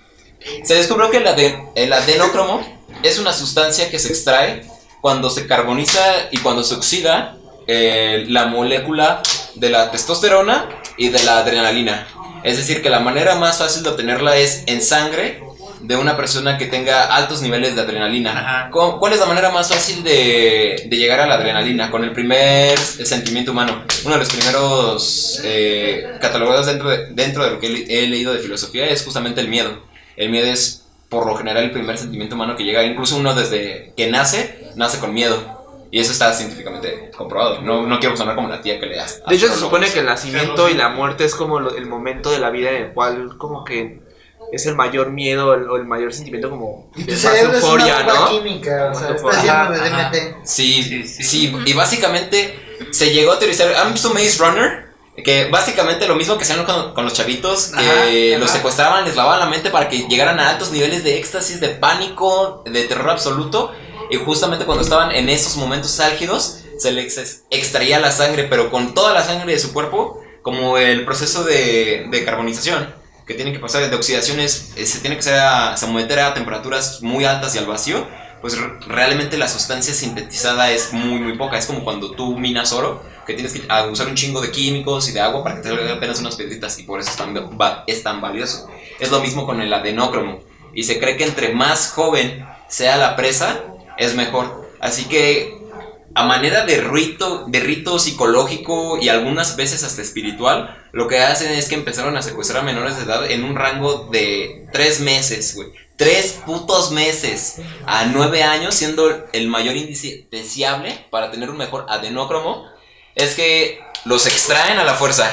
se descubrió que el, ade- el adenocromo es una sustancia que se extrae cuando se carboniza y cuando se oxida eh, la molécula de la testosterona y de la adrenalina. Es decir, que la manera más fácil de obtenerla es en sangre de una persona que tenga altos niveles de adrenalina. Ajá. ¿Cómo- ¿Cuál es la manera más fácil de, de llegar a la adrenalina? Con el primer sentimiento humano. Uno de los primeros eh, catalogados dentro de, dentro de lo que he leído de filosofía es justamente el miedo. El miedo es por lo general el primer sentimiento humano que llega. Incluso uno desde que nace, nace con miedo. Y eso está científicamente comprobado. No, no quiero sonar como la tía que le hace. De hecho, se supone que el nacimiento y la muerte es como lo- el momento de la vida en el cual, como que es el mayor miedo el- o el mayor sentimiento, como Y de más cerebro es una euforia, ¿no? química, o sea, lleno de. DMT. Sí, Sí, sí, sí. y básicamente se llegó a teorizar. ¿Han visto Maze Runner? Que básicamente lo mismo que hacían con, con los chavitos, que Ajá, los ajá. secuestraban, les lavaban la mente para que llegaran a altos niveles de éxtasis, de pánico, de terror absoluto. Y justamente cuando estaban en esos momentos álgidos, se les ex- extraía la sangre, pero con toda la sangre de su cuerpo, como el proceso de, de carbonización que tiene que pasar, de oxidación, es, eh, se tiene que ser a, someter a temperaturas muy altas y al vacío pues re- realmente la sustancia sintetizada es muy muy poca. Es como cuando tú minas oro, que tienes que a- usar un chingo de químicos y de agua para que te salgan apenas unas piedritas y por eso es tan, es tan valioso. Es lo mismo con el adenócromo. Y se cree que entre más joven sea la presa, es mejor. Así que a manera de rito, de rito psicológico y algunas veces hasta espiritual, lo que hacen es que empezaron a secuestrar a menores de edad en un rango de tres meses, güey. Tres putos meses a nueve años, siendo el mayor índice deseable para tener un mejor adenócromo, es que los extraen a la fuerza,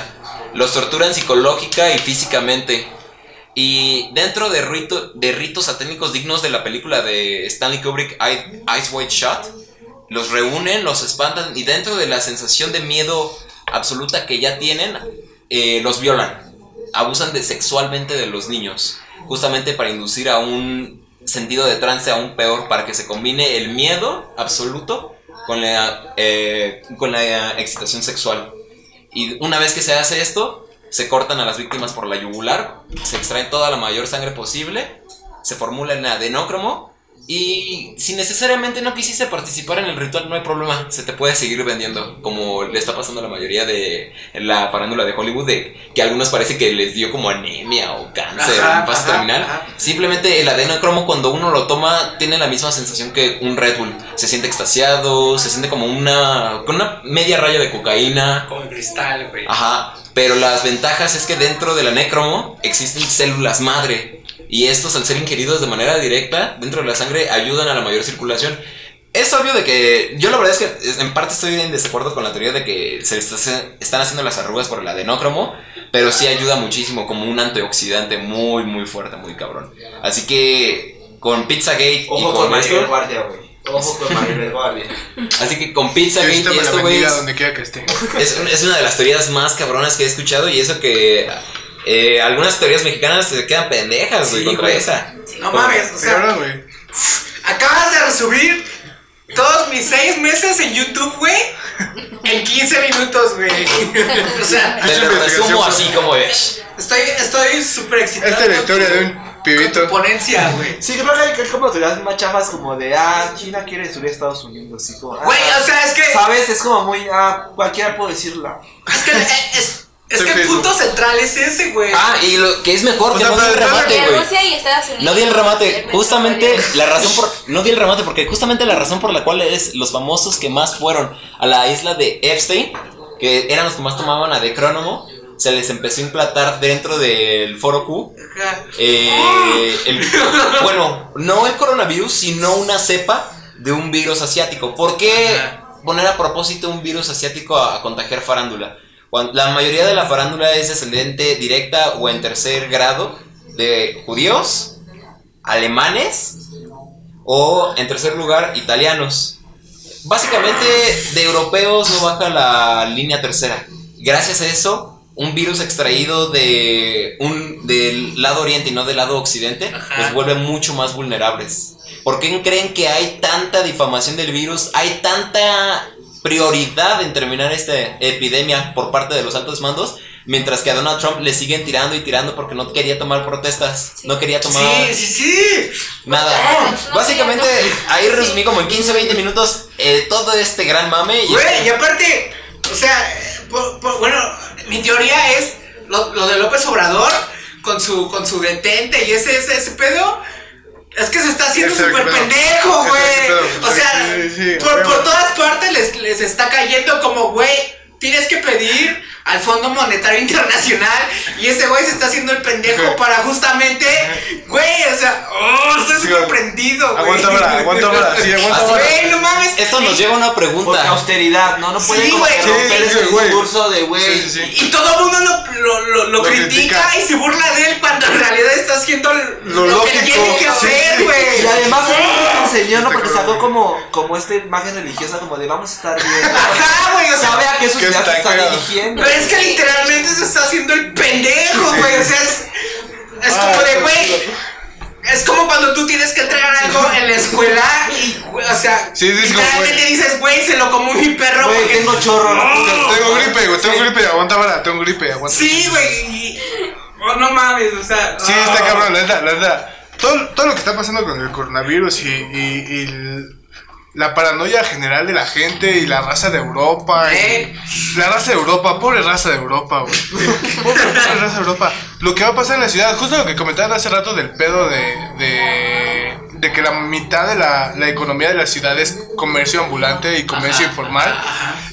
los torturan psicológica y físicamente. Y dentro de, rito- de ritos satánicos dignos de la película de Stanley Kubrick, Ice White Shot, los reúnen, los espantan y dentro de la sensación de miedo absoluta que ya tienen, eh, los violan. Abusan de, sexualmente de los niños, justamente para inducir a un sentido de trance aún peor, para que se combine el miedo absoluto con la, eh, con la excitación sexual. Y una vez que se hace esto, se cortan a las víctimas por la yugular, se extrae toda la mayor sangre posible, se formula en adenócromo y si necesariamente no quisiste participar en el ritual no hay problema, se te puede seguir vendiendo, como le está pasando a la mayoría de la farándula de Hollywood, de que a algunos parece que les dio como anemia o cáncer Ajá, en fase ajá, terminal. ajá. Simplemente el adenocromo cuando uno lo toma tiene la misma sensación que un Red Bull. Se siente extasiado, se siente como una con una media raya de cocaína. Como cristal, güey. Ajá, pero las ventajas es que dentro de la necromo existen células madre y estos al ser ingeridos de manera directa dentro de la sangre ayudan a la mayor circulación. Es obvio de que yo la verdad es que en parte estoy en desacuerdo con la teoría de que se están haciendo las arrugas por el adenócromo, pero sí ayuda muchísimo como un antioxidante muy muy fuerte, muy cabrón. Así que con Pizzagate y Ojo con con esto- Guardia, güey. Ojo con Maribel Guardia. Así que con Pizzagate y esto, güey, bendiga es- donde quiera que esté. es, es una de las teorías más cabronas que he escuchado y eso que eh, algunas teorías mexicanas se quedan pendejas, güey, Sí, contra esa. No mames, o sea, acabas de resumir todos mis seis meses en YouTube, güey, en 15 minutos, güey. (laughs) o sea, Te lo resumo así como es. estoy estoy súper excitado. Esta es la historia de un pibito. ponencia, güey. Sí, creo que hay como teorías más chafas como de, ah, China quiere subir a Estados Unidos, así como, ah, Güey, o sea, es que ¿Sabes? Es como muy, ah, cualquiera puede decirla. es que eh, es, es que el punto central es ese, güey. Ah, y lo que es mejor, O que sea, no di el remate, güey. No di el remate, justamente (laughs) la razón por. No di el remate porque justamente la razón por la cual es los famosos que más fueron a la isla de Epstein, que eran los que más tomaban a Decrónomo, se les empezó a implantar dentro del foro Q. Ajá. eh, el- (laughs) bueno, no el coronavirus, sino una cepa de un virus asiático. ¿Por qué poner a propósito un virus asiático a, a contagiar farándula? Cuando la mayoría de la farándula es descendente directa o en tercer grado de judíos, alemanes o en tercer lugar italianos. Básicamente de europeos no baja la línea tercera. Gracias a eso, un virus extraído de un, del lado oriente y no del lado occidente los vuelve mucho más vulnerables. ¿Por qué creen que hay tanta difamación del virus? Hay tanta prioridad en terminar esta epidemia por parte de los altos mandos, mientras que a Donald Trump le siguen tirando y tirando porque no quería tomar protestas, no quería tomar Sí, sí, sí. nada. No, Básicamente, no, ahí resumí como en 15, 20 minutos eh, todo este gran mame. Y Güey, y aparte, o sea, por- por- bueno, mi teoría es lo, lo de López Obrador con su con su detente y ese ese, ese pedo. Es que se está haciendo súper pendejo, güey. O sea, Sí, sí, por, por todas partes les, les está cayendo como, güey, tienes que pedir al Fondo Monetario Internacional y ese güey se está haciendo el pendejo para justamente, güey, o sea, oh, estoy Sí, sorprendido, güey. Aguántamela, sí, aguántamela. Güey, no mames. esto nos lleva a una Porque pregunta. austeridad, ¿no? No puede Sí, güey. romper sí, ese discurso de, güey. Sí, sí, sí. Y todo el mundo lo, lo, lo, lo Lo critica, critica. y se burla de él cuando en realidad está haciendo Lo lo, que tiene que hacer, güey. Y además es un señor, ¿no? Porque sacó como, como esta imagen religiosa como de vamos a estar bien. Ajá, güey, o sea, Sabe a qué Que sociedad se está dirigiendo. Pero es que literalmente se está haciendo el pendejo, güey. O sea, es, es como de, güey. Es como cuando tú tienes que entregar algo en la escuela y, o sea, Sí, sí, es como, literalmente güey. dices, güey, se lo comió mi perro. Güey, porque- tengo chorro, ¿no? Tengo- gripe, güey, tengo gripe, aguántamela, tengo gripe, aguántamela. Sí, güey. y- oh, no mames, o sea. Sí, oh. está cabrón, la verdad, la verdad. Todo, todo lo que está pasando con el coronavirus y, y- y el- la paranoia general de la gente y la raza de Europa. ¿Eh? la raza de Europa, pobre raza de Europa, güey. Pobre, (laughs) pobre raza de Europa. Lo que va a pasar en la ciudad, justo lo que comentaban hace rato del pedo de. de, de que la mitad de la, la economía de la ciudad es comercio ambulante y comercio informal.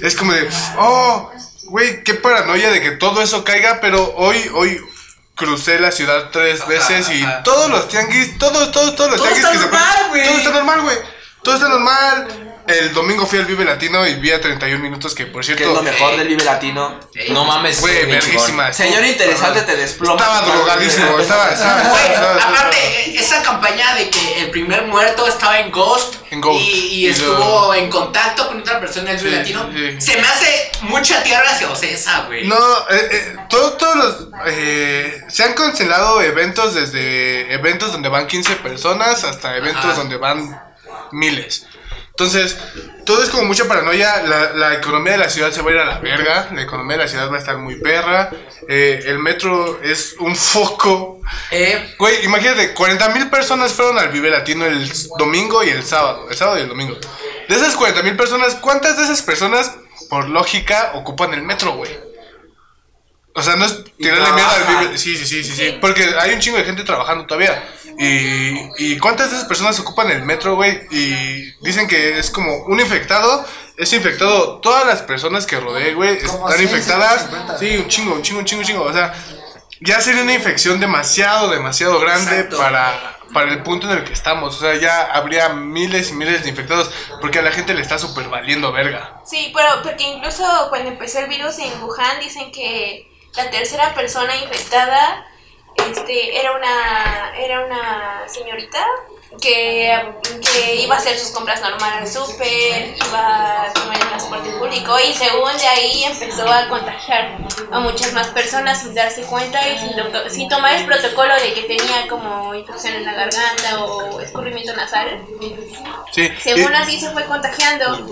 Es como de, oh, güey, qué paranoia de que todo eso caiga, pero hoy, hoy, crucé la ciudad tres Ajá, veces y todos los tianguis, todos, todos, todos los Todo tianguis está que se normal, güey. Todo está normal, güey. Todo está normal. El domingo fui al Vive Latino y vi a 31 minutos que por cierto Que es lo mejor del Vive Latino. No mames, Güey, verguísima. Señor interesante te desploma. Estaba drogadísimo, estaba, estaba, Güey, estaba- estaba- aparte, eh, esa campaña de que el primer muerto estaba en Ghost, En Ghost. y, y Y estuvo lo- en contacto con otra persona del Sí, latino, sí, sí. se me hace mucha tierra hacia Ocesa, güey. No, eh, eh, todo- todos los. eh, se han cancelado eventos desde eventos donde van 15 personas hasta eventos Ajá. donde van miles. Entonces, todo es como mucha paranoia. La, la economía de la ciudad se va a ir a la verga. La economía de la ciudad va a estar muy perra. eh, el metro es un (laughs) foco. Eh, Güey, imagínate, 40 mil personas fueron al Vive Latino el domingo y el sábado. El sábado y el domingo. De esas 40 mil personas, ¿cuántas de esas personas, por lógica, ocupan el metro, güey? O sea, no es tirarle miedo al. Vive. Sí, sí, sí, sí, sí. Porque hay un chingo de gente trabajando todavía. Y, y ¿cuántas de esas personas ocupan el metro, güey? Y dicen que es como un infectado. Es infectado. Todas las personas que rodee, güey, están 100, infectadas. 150. Sí, un chingo, un chingo, un chingo, un chingo. O sea, ya sería una infección demasiado, demasiado grande Exacto. para, para el punto en el que estamos. O sea, ya habría miles y miles de infectados porque a la gente le está súper valiendo verga. Sí, pero porque incluso cuando empezó el virus en Wuhan dicen que la tercera persona infectada este, era una era una señorita que, que iba a hacer sus compras normal al súper, iba a tomar el transporte público y según de ahí empezó a contagiar a muchas más personas sin darse cuenta y sin, to- sin tomar el protocolo de que tenía como infección en la garganta o escurrimiento nasal. Sí. Según así se fue contagiando.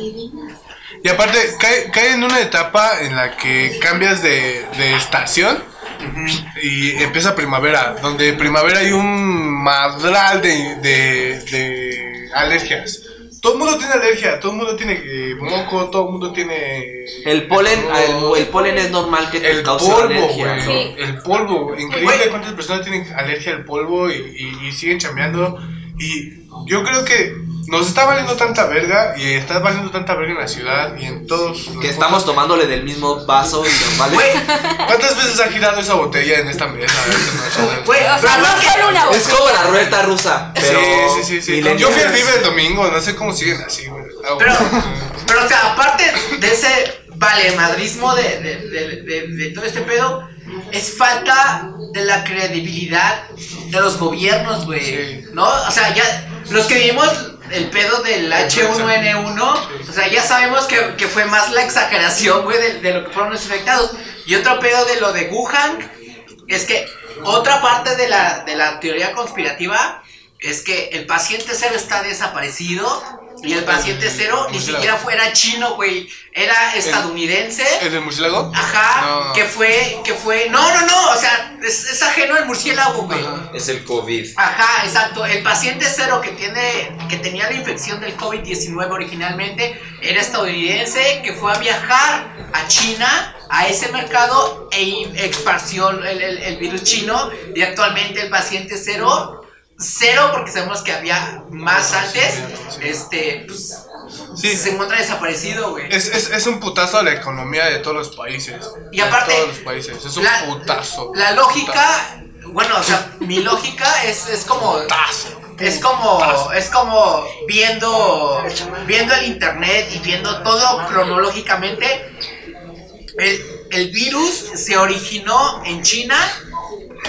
Y aparte, cae, cae en una etapa en la que cambias de, de estación y empieza primavera. Donde primavera hay un madral de, de, de alergias. Todo el mundo tiene alergia, todo el mundo tiene eh, moco, todo el mundo tiene. El polen, el, el polen es normal que te El cause polvo, alergia. güey. Sí. El polvo. Increíble cuántas personas tienen alergia al polvo y, y- y siguen chambeando. Y yo creo que nos está valiendo tanta verga y está valiendo tanta verga en la ciudad y en todos. Que estamos puntos. tomándole del mismo vaso y nos vale. ¿Cuántas veces ha girado esa botella en esta mesa? A ver, se me echa- güey, o sea, no solo una Es botella. como la ruleta rusa. Pero sí, sí, sí, sí. Yo fui al Vive el domingo, no sé cómo siguen así, güey. Ah, Pero, pero, o sea, aparte de ese valemadrismo de, de, de, de- de todo este pedo, es falta de la credibilidad de los gobiernos, güey. Sí. ¿No? O sea, ya los que vimos el pedo del H1N1, o sea, ya sabemos que, que fue más la exageración, güey, de, de lo que fueron los infectados. Y otro pedo de lo de Wuhan es que otra parte de la, de la teoría conspirativa es que el paciente cero está desaparecido y el paciente cero ni siquiera fuera chino, güey, era estadounidense. ¿El del murciélago? Ajá, No. que fue, que fue, no, no, no, o sea, es, es ajeno al murciélago, güey. Es el COVID. Ajá, exacto. El paciente cero que tiene, que tenía la infección del COVID-19 originalmente era estadounidense que fue a viajar a China, a ese mercado e esparció el, el- el virus chino y actualmente el paciente cero, cero porque sabemos que había más antes, este, pues, Sí. se encuentra desaparecido, güey. Es, es, es un putazo a la economía de todos los países. Y aparte, De todos los países. Es un la- putazo. La lógica, bueno, o sea, mi lógica es, es como Putazo. Es como, es como viendo, viendo el internet y viendo todo cronológicamente. El, el virus se originó en China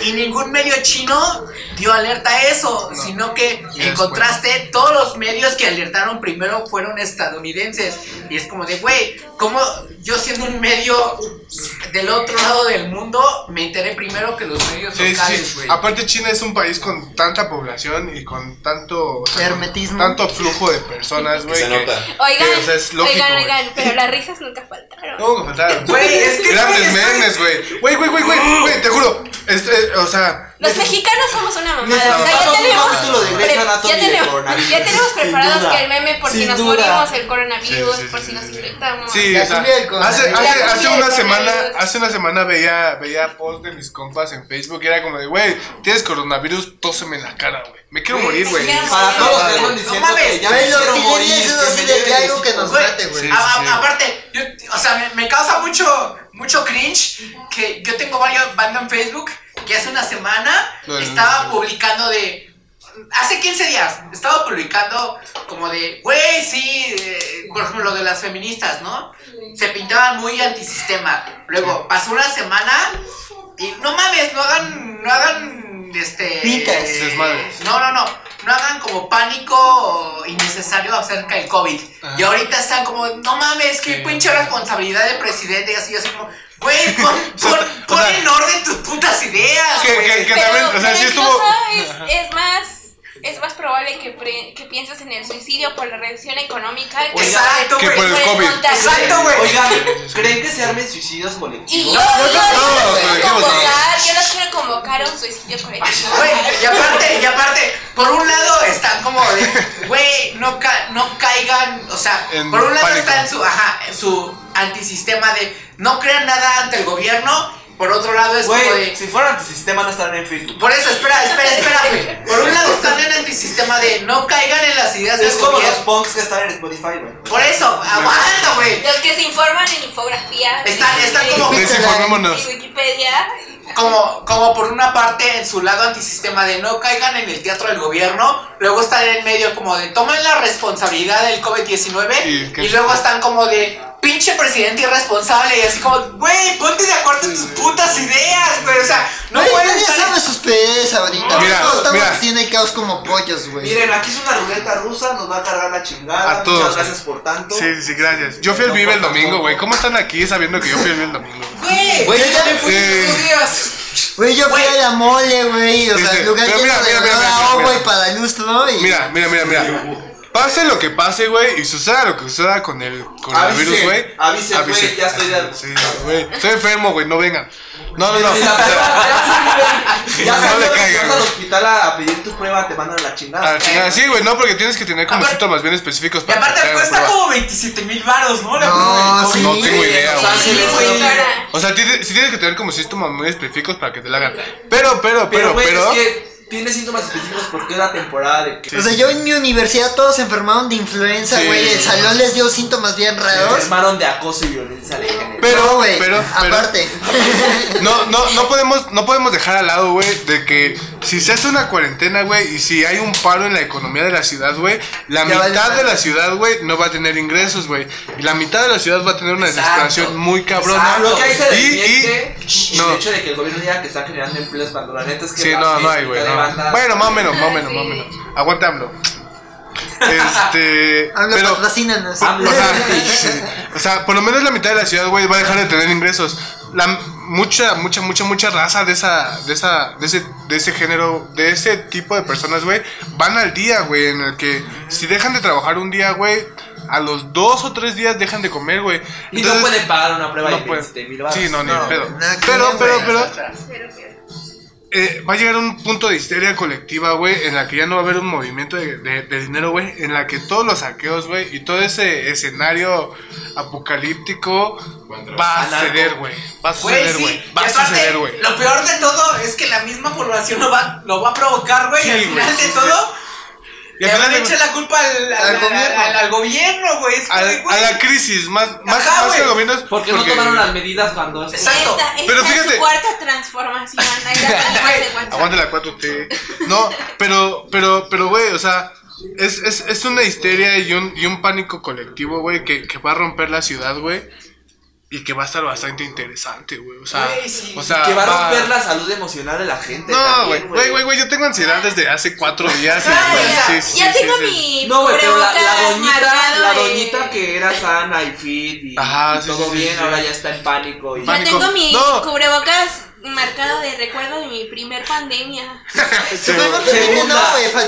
y ningún medio chino dio alerta a eso, sino que Y en después. contraste todos los medios que alertaron primero fueron estadounidenses. Y es como de, güey, ¿cómo yo siendo un medio del otro lado del mundo me enteré primero que los medios Sí, sí, locales, sí. güey? Aparte China es un país con tanta población y con tanto o sea, con Hermetismo. tanto flujo de personas, güey. se que- nota. Oigan, que, o sea, es lógico, oigan, oigan, pero las risas nunca faltaron. No, faltaron. Güey, es que Grandes memes, güey. Güey, güey, güey, güey, güey, te juro. Este, o sea, Los mexicanos somos una mamada. O sea, ya tenemos, de Grey's pre- Anatomy ya tenemos, ya tenemos preparados que el meme por si nos duda. morimos, el coronavirus, Sí, sí, por sí, si nos sí. infectamos. Sí, o sea, hace, hace, hace una semana, hace una semana veía, veía post de mis compas en Facebook y era como de, güey, tienes coronavirus, tóseme en la cara, güey. Me quiero morir, güey. Para todos andan diciendo que ya me quiero morir. algo que nos mate, güey. Aparte, yo, o sea, me, me causa mucho, mucho cringe que yo tengo varios bandas en Facebook que hace una semana estaba publicando de. Hace 15 días estaba publicando como de, güey, sí, eh, por ejemplo, lo de las feministas, ¿no? Se pintaban muy antisistema. Luego pasó una semana y no mames, no hagan, no hagan, este. Pintas. Desmadres. No, no, no. No hagan como pánico innecesario acerca del COVID. Y ahorita están como, no mames, qué Sí. pinche responsabilidad del presidente. Y así, así como, güey, pon, (laughs) pon, pon sea, en orden tus putas ideas, que- güey. que- también, o sea, sí estuvo. es, es más es más probable que, pre- que pienses en el suicidio por la reducción económica que, Exacto, Que güey. por el COVID. contagio. Exacto, güey. Oigan, ¿creen que se armen suicidios Y colectivos? yo, no, yo no, no, quiero convocar, yo los quiero convocar a un suicidio colectivo. Güey, y aparte, y aparte, por un lado están como de, güey, no, ca- no caigan, o sea, En por un lado pánico. está en su, ajá, en su antisistema de no crean nada ante el gobierno, por otro lado es como Güey, de, si fueran antisistema no estarían en Facebook. por eso, espera, espera, espera, por un lado están en antisistema de no caigan en las ideas del Es como los punks que están en Spotify, güey. por eso, aguanta, güey, Los que se informan en infografía. Están- están como- Desinformémonos. En Wikipedia. como, como por una parte en su lado antisistema de no caigan en el teatro del gobierno, luego están en medio como de tomen la responsabilidad del COVID-19 Y luego están como de pinche presidente irresponsable y así como, güey, ponte de acuerdo en tus putas ideas, güey, o sea, no Güey, puedes nadie sabe sus PDs ahorita. Mira, Todos estamos mira. haciendo el caos como pollos, güey. Miren, aquí es una ruleta rusa, nos va a cargar la chingada. A todos. Muchas gracias por tanto. Sí, sí, sí, gracias. Yo fui al Vive el domingo, güey. ¿Cómo están aquí sabiendo que yo fui al Vive el domingo? Güey, Güey, yo también fui Eh, estos días. Güey, yo fui Güey. a la mole, güey. O sea, el lugar lleno mira, de mira, agua y para lustro. Y... Mira, mira, mira, mira. Pase lo que pase, güey, y suceda lo que suceda con el coronavirus, güey. avisen, güey, ya estoy de- Sí, güey. Estoy enfermo, güey, no vengan. No, no, no. Hace, güey. Ya No le caigan, vas al hospital a, a pedir tu prueba, te mandan a la chingada. Ah, chingada, sí, güey, no, porque tienes que tener como Aparte- síntomas bien específicos Y para aparte que te hagan cuesta como 27 mil varos, ¿no? La No, sí. Tengo idea, O sea, güey. sí. O sea, tienes, sí tienes que tener como síntomas muy específicos para que te la hagan. Pero, pero, Pero, pero, güey, pero. es que tiene síntomas específicos porque es la temporada de que O sea, yo en mi universidad todos se enfermaron de influenza, Sí. güey. El salón les dio síntomas bien se raros. enfermaron de acoso y violencia de género. Pero, no, güey. pero, pero- aparte. (laughs) No, no, no podemos, no podemos dejar al lado, güey, de que si se hace una cuarentena, güey, y si hay un paro en la economía de la ciudad, güey, la Ya mitad de la ciudad, güey, no va a tener ingresos, güey. Y la mitad de la ciudad va a tener una Exacto. desesperación muy cabrona. Exacto. Lo que ahí se Y- y- el hecho de que el gobierno diga que está generando empleos cuando la neta es que Sí, no, no hay, güey. de no. banda- Bueno, más o menos, más o Ah, menos, más o menos. Aguántalo. (laughs) Este. Hablo pero. O sea, (laughs) sí. O sea, por lo menos la mitad de la ciudad, güey, va a dejar de tener ingresos. La mucha, mucha, mucha, mucha raza de esa, de esa, de ese, de ese género, de ese tipo de personas, güey, van al día, güey, en el que si dejan de trabajar un día, güey, a los dos o tres días dejan de comer, güey. Y Entonces, no pueden pagar una prueba no de pueden. 27 mil. Sí, no, ni No, pedo. Pero, pero, Pero, pero- eh, va a llegar un punto de histeria colectiva, güey, en la que ya no va a haber un movimiento de, de- de dinero, güey, en la que todos los saqueos, güey, y todo ese escenario apocalíptico va a ceder, güey. Va a Güey, suceder, sí. güey. Va a suceder, güey. Lo peor de todo es que la misma población lo va, lo va a provocar, güey. Sí, y al final sí, de sí. todo, le van a echar la culpa al, al- Al gobierno. al- al gobierno, güey. Es al- güey, a la crisis, más, más, Ajá, más que el güey. gobierno. es Porque no tomaron las medidas cuando es Exacto. Esta, esta Pero es fíjate- su cuarta transformación. Ahí la tenemos de WhatsApp. Aguante la 4T. (laughs) No, pero, pero, pero, güey, o sea, es, es, es una histeria y un, y un pánico colectivo, güey, que, que va a romper la ciudad, güey. Y que va a estar bastante interesante, güey. O sea, Güey, sí. o sea, que va a romper la salud emocional de la gente. No, güey, güey, güey, yo tengo ansiedad desde hace cuatro días. y- Ah, ya, sí, sí, ya sí, tengo sí. mi No, güey, pero la, la cubrebocas doñita, marcado la de- doñita que era (laughs) sana y fit y, Ajá, y sí, todo bien, sí. ahora ya está en pánico. Y... Pánico. tengo mi No. cubrebocas marcado de recuerdo de mi primer pandemia. (laughs) Segunda,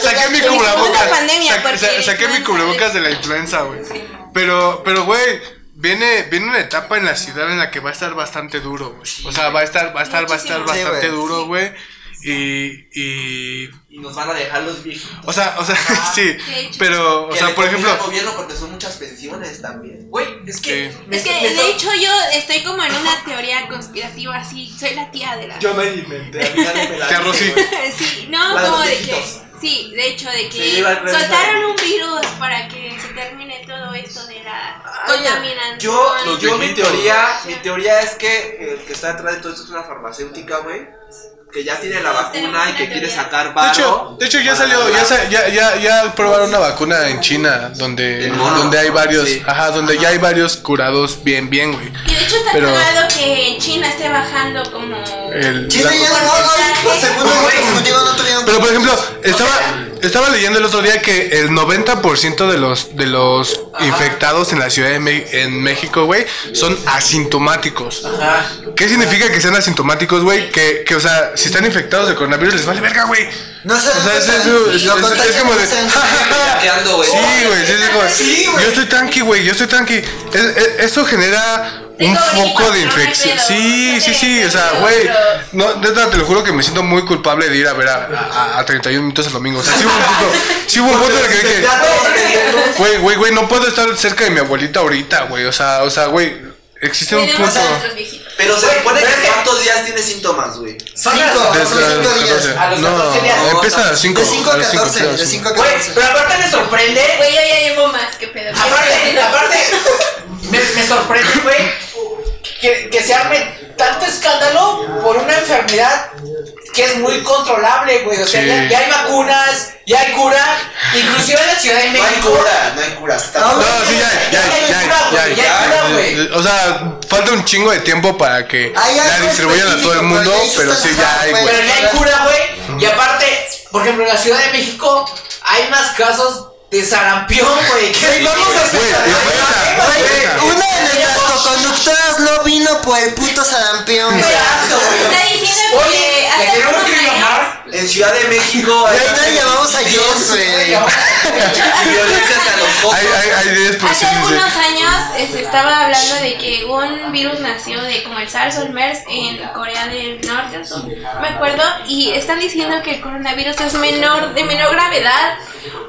Saqué mi cubrebocas. pandemia, Sa- saqué mi cubrebocas de la influenza, güey. Pero, pero, güey, viene, viene una etapa en la ciudad en la que va a estar bastante duro, güey. O sea, va a estar, va a estar, va a estar bastante Sí, güey. duro, güey. Y, y, y nos van a dejar los viejitos. o sea, o sea, (laughs) sí. de hecho. Pero, o sea, por ejemplo, gobierno porque son muchas pensiones también. Güey, es que. Sí. me- Es que me de hecho yo estoy como en una teoría conspirativa así, soy la tía de la... Yo me inventé, güey. (laughs) Sí, no, de como de que... Sí, de hecho, de que soltaron un virus para que se termine todo esto de la contaminación. Yo, yo mi teoría, mi teoría es que el que está detrás de todo esto es una farmacéutica, güey. Que ya tiene la vacuna y que quiere sacar De varo. hecho, de hecho ya salió, ya, la- ya, ya, ya probaron una vacuna en China donde, donde hay varios, ajá, donde ya hay varios curados bien, bien, güey. Y de hecho está Pero- cagado que en China esté bajando como... El- China ya no, no tuvieron Pero por ejemplo, estaba, estaba leyendo el otro día que el 90% de los de los infectados en la Ciudad de Me- en México, güey, son asintomáticos. ¿Qué significa que sean asintomáticos, güey? Que, que, o sea, si están infectados de coronavirus les vale verga, güey. No se O sea, es, es- es- es- (laughs) es como de. Sí, güey, sí, Sí. Yo estoy tranqui, güey, yo estoy tranqui. Es- es- eso genera un foco de infección. Sí, sí, sí, o sea, güey. No, neta, te lo juro que me siento muy culpable de ir a ver a, a, a 31 minutos el domingo. O sea, sí hubo un punto, sí hubo un punto en el que dije, güey, güey, güey, no puedo estar cerca de mi abuelita ahorita, güey. O sea, o sea, güey, existe un punto. Pero se supone que que- cuántos días tiene síntomas, güey. Son las- Cinco, los días. 14. A los No, 14 días. empieza a las 5. De 5 a 14, de 5 a Güey, 14. pero aparte me sorprende. Güey, yo ya llevo más, qué pedo. Aparte, (laughs) aparte, me, me sorprende, güey, que, que se arme tanto escándalo por una enfermedad que es muy controlable, güey. O sea, Sí. ya, ya hay vacunas, ya hay cura. Inclusive en la Ciudad de No México. hay cura, no hay cura. Está No, No, sí, ya, hay, ya, hay, ya, hay, ya, hay, Ya hay cura, güey. O sea, falta un chingo de tiempo para que la distribuyan a todo el mundo, pero sí, ya hay, güey. Pero ya hay cura, güey. Y aparte, por ejemplo, en la Ciudad de México hay más casos de sarampión, güey. Güey, vamos a hacer Güey, Güey. Una de nuestras coconductoras no vino por el puto sarampión. güey. Exacto, güey. Está diciendo Oye, le tenemos que llamar. En Ciudad de México Güey, no le llamamos a güey. violencias a los focos. Hay, hay, hay 10 por Hace algunos años se estaba hablando de que un virus nació de como el SARS o el MERS en Corea del Norte, o no me acuerdo, y están diciendo que el coronavirus es menor, de menor gravedad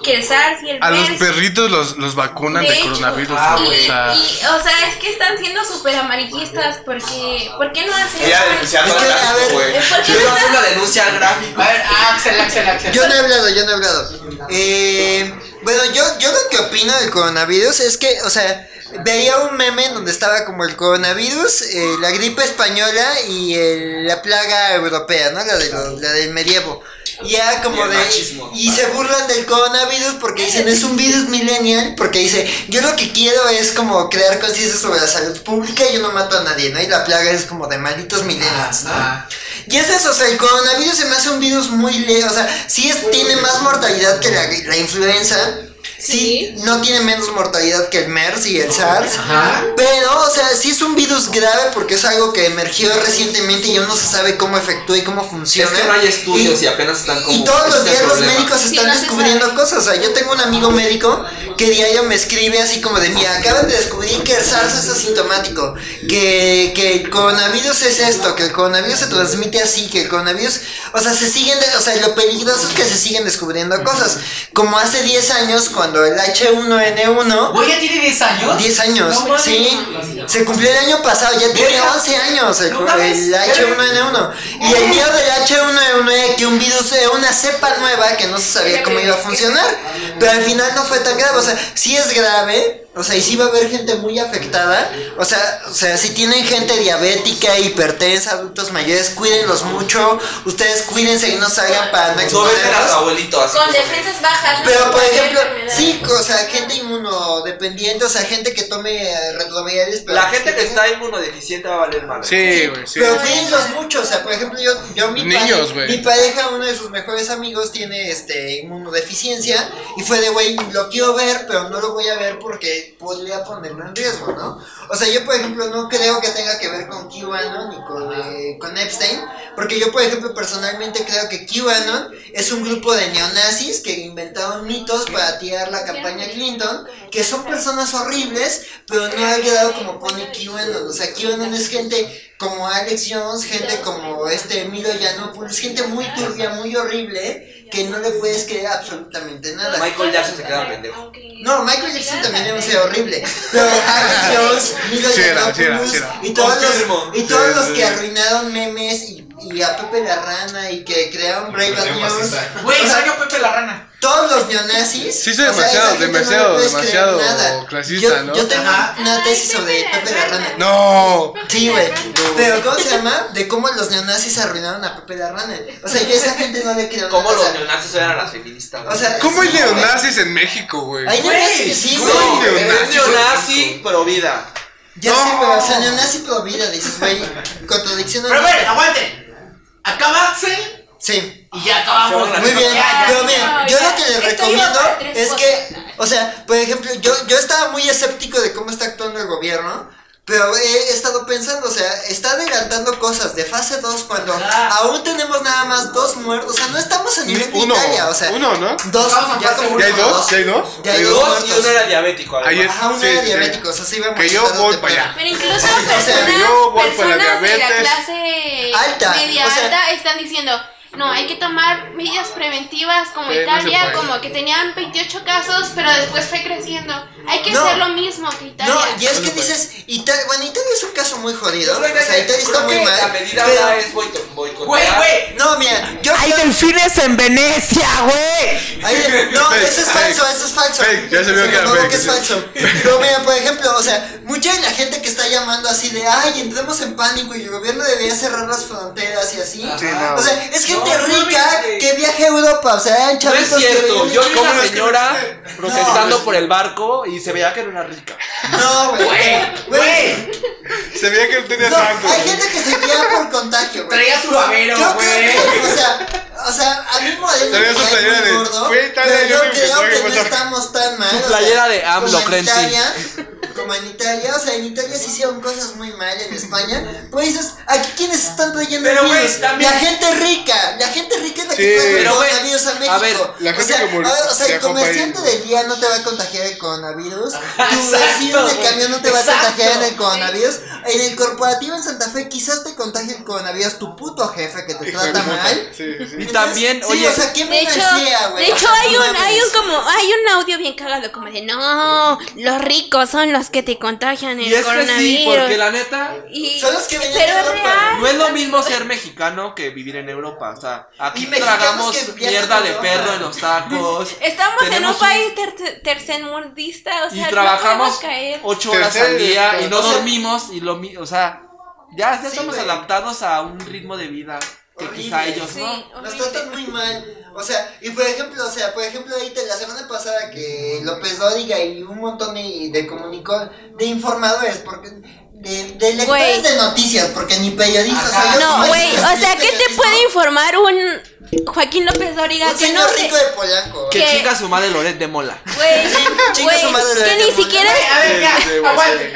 que el SARS y el A los MERS. perritos los, los vacunan De de, coronavirus, ah, y, o sea. y, o sea, es que están siendo súper amarillistas porque, ¿por qué no hacen Ya que, al a gráfico, güey. ¿por qué Yo no hago estás- una denuncia al gráfico. Ver, Axel, Axel, Axel. Yo no he hablado, yo no he hablado. Eh, bueno, yo, yo lo que opino del coronavirus es que, o sea, veía un meme en donde estaba como el coronavirus, eh, la gripe española y el- la plaga europea, ¿no? La, de lo- la del medievo. Y era como Y de. machismo. Y se burlan del coronavirus porque dicen es un virus millennial. Porque dice, yo lo que quiero es como crear conciencia sobre la salud pública y yo no mato a nadie, ¿no? Y la plaga es como de malditos millennials, ¿no? Y es eso, o sea, el coronavirus se me hace un virus muy leve, o sea, sí es, tiene más mortalidad que la, la influenza, sí, no tiene menos mortalidad que el MERS y el SARS, pero, o sea, sí es un virus grave porque es algo que emergió recientemente y aún no se sabe cómo efectúa y cómo Es funciona. que no hay estudios Y- y apenas están como. y todos los es el días los médicos Sí, están no descubriendo sabe. cosas. O sea, yo tengo un amigo médico que diario me escribe así como de, mira, acaban de descubrir que el SARS es asintomático, que, que el coronavirus es esto, que el coronavirus se transmite así, que el coronavirus, o sea, se siguen, de- o sea, lo peligroso es que se siguen descubriendo cosas. Como hace 10 años, cuando el H1N1... Güey, ya tiene 10 años. 10 años, No sí. Se cumplió el año pasado, ya tiene Verga. 11 años el, No mames. el H1N1. Y el miedo del H1N1 era que un virus era una cepa nueva que no se sabía cómo iba a funcionar. Pero al final no fue tan grave. O sea, sí es grave. O sea, y sí va a haber gente muy afectada. O sea, o sea, si tienen gente diabética, hipertensa, adultos mayores, cuídenlos mucho. Ustedes cuídense y no salgan para no a tu abuelito así. Con defensas bajas. ¿no? Pero por ejemplo, sí, o sea, gente inmunodependiente, o sea, gente que tome eh, retrovirales. pero- La gente que está inmunodeficiente va a valer mal. Sí, güey, sí. Pero cuídenlos mucho, o sea, por ejemplo, yo, yo mi, Niños, pare- mi pareja, uno de sus mejores amigos tiene este inmunodeficiencia y fue de, güey, lo quiero ver, pero no lo voy a ver porque podría ponerlo en riesgo, ¿no? O sea, yo, por ejemplo, no creo que tenga que ver con QAnon ni con, eh, con Epstein, porque yo, por ejemplo, personalmente creo que QAnon es un grupo de neonazis que inventaron mitos para tirar la campaña Clinton, que son personas horribles, pero no al grado como pone QAnon. O sea, QAnon es gente como Alex Jones, gente como este Milo Yiannopoulos, gente muy turbia, muy horrible, que no le puedes creer absolutamente nada. Michael Jackson se queda pendejo. No, Michael Jackson también era un ser horrible. (laughs) Pero Alex Jones, Milo Sí era, sí era, Yiannopoulos sí era. y todos los, y todos los que arruinaron memes y y a Pepe la Rana y que crearon Brave News. Güey, salió Pepe la rana. todos los neonazis. Sí, soy demasiado, demasiado, no demasiado clasista, yo, ¿no? Yo tengo Ajá. una tesis sobre Pepe la Rana. No. Sí, güey. Pero ¿cómo se llama? De cómo los neonazis arruinaron a Pepe la Rana. O sea, yo a esa gente no le creo ¿Cómo los sea, neonazis eran las feministas? o sea, ¿Cómo hay neonazis en México, güey? Hay neonazis, sí, No, güey. neonazis. Es neonazi, pro vida. Ya sé, güey. O sea, neonazi pro vida, dices, güey. Contradicción. Pero bueno, aguanten. Acaba Axel Sí. y ya acabamos. Muy bien, ya, pero No, yo ya. lo que les recomiendo es que, o sea, por ejemplo, yo, yo estaba muy escéptico de cómo está actuando el gobierno, pero he estado pensando, o sea, está adelantando cosas de fase 2 cuando Ah. aún tenemos nada más dos muertos, o sea, no estamos a nivel de Uno. Italia, o sea, Uno, ¿no? dos, ya fase como ¿Ya hay dos? ¿Ya hay dos? Ya hay ¿Ya dos Dos y uno era diabético. además. Ayer- Ajá, uno Sí, era sí. diabético, o sea, se iba a Que (laughs) yo voy para allá. Pero incluso O sea, personas, yo voy por la de la clase Alta, media o sea- alta están diciendo, no, hay que tomar medidas preventivas como Sí, Italia, como que tenían 28 casos, pero después fue creciendo. Hay que No. hacer lo mismo que Italia. No, y es que dices, Italia, bueno, Italia es un caso muy jodido, que- o sea, Italia está creo muy que mal. La medida pero- ahora es. Güey, güey. No, mira, yo ¡Hay creo- delfines en Venecia, güey! No, eso es falso, eso es falso. Fake, ya se vio que que es falso. Pero mira, por ejemplo, o sea, mucha de la gente que está llamando así de, ay, entremos en pánico y el gobierno debería cerrar las fronteras y así. Sí, no. O sea, es gente No, no rica viste. que viaja a Europa, o sea, eran No es chavitos que cierto, venían- yo vi ¿Cómo no una que señora no viste? protestando No. por el barco y se veía que era una rica. No, güey. Güey. Se veía que no tenía No, santo. hay gente que se guía por contagio, güey. Traía su babero, güey. que, o sea, o sea, a mí Moreno Traía su playera de, gordo, "Fui a Italia, pero yo creo personaje que no estamos tan mal. Su o sea, playera de AMLO, como en Crenti. Italia, como en Italia, o sea, en Italia se hicieron cosas muy mal en España. Pues dices, aquí quiénes están trayendo Pero, virus? también- La gente rica, la gente rica es la Sí. que trae güey, coronavirus a México. a ver, la o gente sea, que murió- a ver, o sea, el comerciante del día no te va a contagiar el coronavirus. Tu Exacto, vecino de güey. camión no te va a contagiar el coronavirus. En el corporativo en Santa Fe quizás te contagie el coronavirus tu puto jefe que te trata mal. Sí, sí. Y también, sí, oye, o sea, ¿qué De me hecho, decía, güey? de O hecho hay un, hay un como, hay un audio bien cagado como de no, los ricos son los que te contagian el y es que coronavirus. sí, porque la neta, Y- Son los que pero es real. no es lo mismo ser mexicano que vivir en Europa. O sea, aquí tragamos mierda de perro en los tacos. (laughs) Estamos en un país ter- tercermundista, o sea, y trabajamos ocho horas al día y no dormimos y lo mi- o sea, ya, ya Sí, estamos adaptados a un ritmo de vida que Horrible. quizá ellos Sí, no. Nos tratan muy mal. O sea, y por ejemplo, o sea, por ejemplo, ahorita la semana pasada que López Dóriga y un montón de, de comunicó, de informadores, porque de, de lectores de noticias, porque ni periodistas. o sea, No, güey, o sea, ¿qué te puede informar un Joaquín López Dóriga Un que no señor rico de Polanco. Que Que- chinga su madre Loret de Mola. Güey, Sí, chinga güey, su madre, que ni siquiera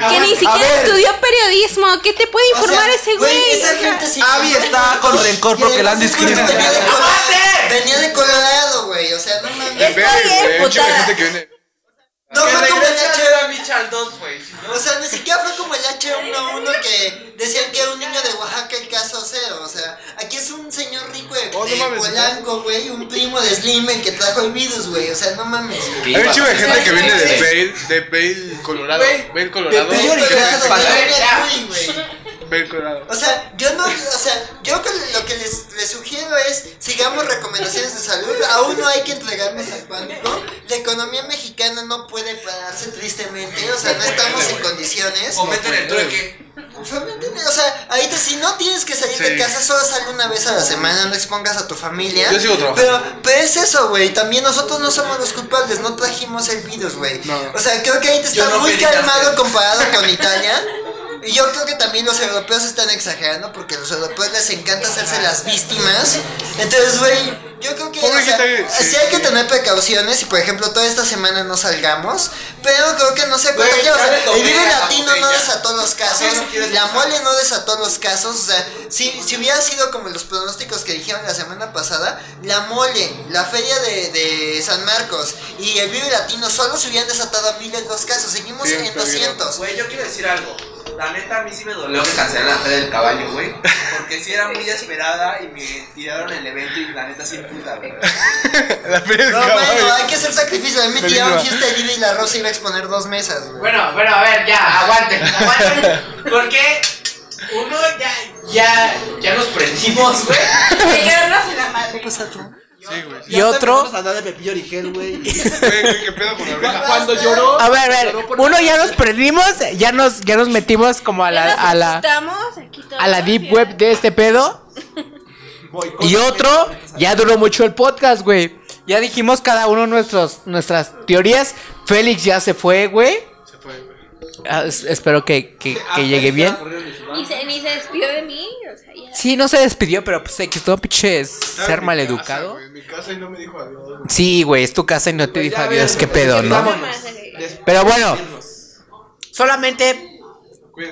que ni siquiera estudió periodismo, ¿qué te puede O informar sea, ese güey? Esa gente sí. Abby está con rencor porque la han discriminado. Venía de Colorado, güey. O sea, no mames. Estoy Ve, güey, No fue como el H. Michal 2, güey. O sea, ni siquiera fue como el H1N1 que decían que era un niño de Oaxaca el caso cero. O sea, aquí es un señor rico de, Oh, no de mames, Polanco, güey. Un primo de Slim el que trajo el virus, güey. O sea, no mames. Hay un chingo de gente que viene de Bale, de Bale, Colorado. Bale, Colorado. de Bale, Colorado, O sea, yo no, o sea, yo lo que les, les sugiero es sigamos recomendaciones de salud. Aún no hay que entregarnos al pánico. La economía mexicana no puede pararse tristemente. O sea, no estamos en condiciones. O meten el trueque. O sea, ahorita si no tienes que salir de casa, solo sal una vez a la semana, no expongas a tu familia. Yo sigo trabajando. Pero, pero es eso, güey. También nosotros no somos los culpables, no trajimos el virus, güey. No. O sea, creo que ahorita Yo está no muy calmado comparado con Italia. (laughs) Y yo creo que también los europeos están exagerando porque a los europeos les encanta hacerse las víctimas. Entonces, güey, yo creo que o sea, gente, sí, sí hay que tener precauciones y, por ejemplo, toda esta semana no salgamos. Pero creo que no se contagia. O sea, el Vive a la Latino no desató los casos. Si quieres La mole no desató los casos. O sea, si, si hubiera sido como los pronósticos que dijeron la semana pasada, la mole, la feria de, de San Marcos y el Vive Latino solo se hubieran desatado miles los casos. Seguimos Sí, en está bien. 200. Güey, yo quiero decir algo. La neta, a mí sí me dolió que cancelaran la feria del caballo, güey. Porque sí era muy esperada y me tiraron el evento y la neta sí puta, güey. (laughs) La feria del No, caballo. bueno, hay que hacer sacrificio. A mí me tiraron fiesta de vida y la rosa iba a exponer dos mesas, güey. Bueno, bueno, a ver, ya, aguanten, aguanten. Porque uno ya ya, ya nos prendimos, güey. Pegarnos en la madre. Sí, güey. Y otro. andar de Pepillo Origel, güey. (laughs) Güey, ¿qué, qué pedo con la oreja? Cuando lloró. A ver, a ver. Uno ya nos prendimos, ya nos, ya nos metimos como a la, a la, a la deep web de este pedo. Y otro, ya duró mucho el podcast, güey. Ya dijimos cada uno nuestros, nuestras teorías. Félix ya se fue, güey. Ah, es- espero que, que, que llegue bien. Ni se, ni se despidió de mí. O sea, ya. Sí, no se despidió, pero pues que todo pinche ser mi maleducado. casa, güey, En mi casa y no me dijo adiós. güey. Sí, güey, es tu casa y no te dijo adiós, qué pedo, ¿no? Vámonos. Pero bueno, solamente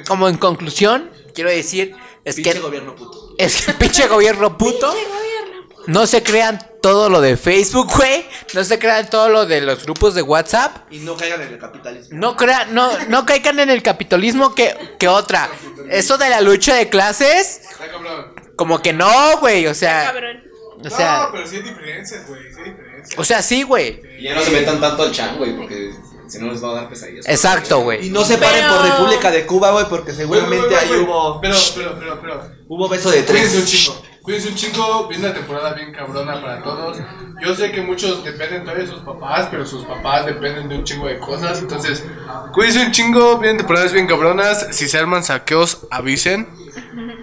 como en conclusión, quiero decir, es Pinche que gobierno puto. es que pinche gobierno puto. No se crean todo lo de Facebook, güey. No se crean todo lo de los grupos de WhatsApp. Y no caigan en el capitalismo. No crean, no, no caigan en el capitalismo que, que otra. Eso de la lucha de clases, como que no, güey. O sea, Cabrón. o sea, no, pero sí hay diferencias, güey. Sí hay diferencias. o sea, sí, güey. Y ya no se metan tanto al chan, güey, porque si no les va a dar pesadillas. Exacto, Y güey. no se paren Pero- por República de Cuba, güey, porque seguramente ahí hubo. Pero, pero, pero, pero. Hubo beso de Cuídense un tres. Cuídense un chingo. Viene una temporada bien cabrona para todos. Yo sé que muchos dependen todavía de sus papás, pero sus papás dependen de un chingo de cosas. Entonces, cuídense un chingo. Vienen temporadas bien cabronas. Si se arman saqueos, avisen.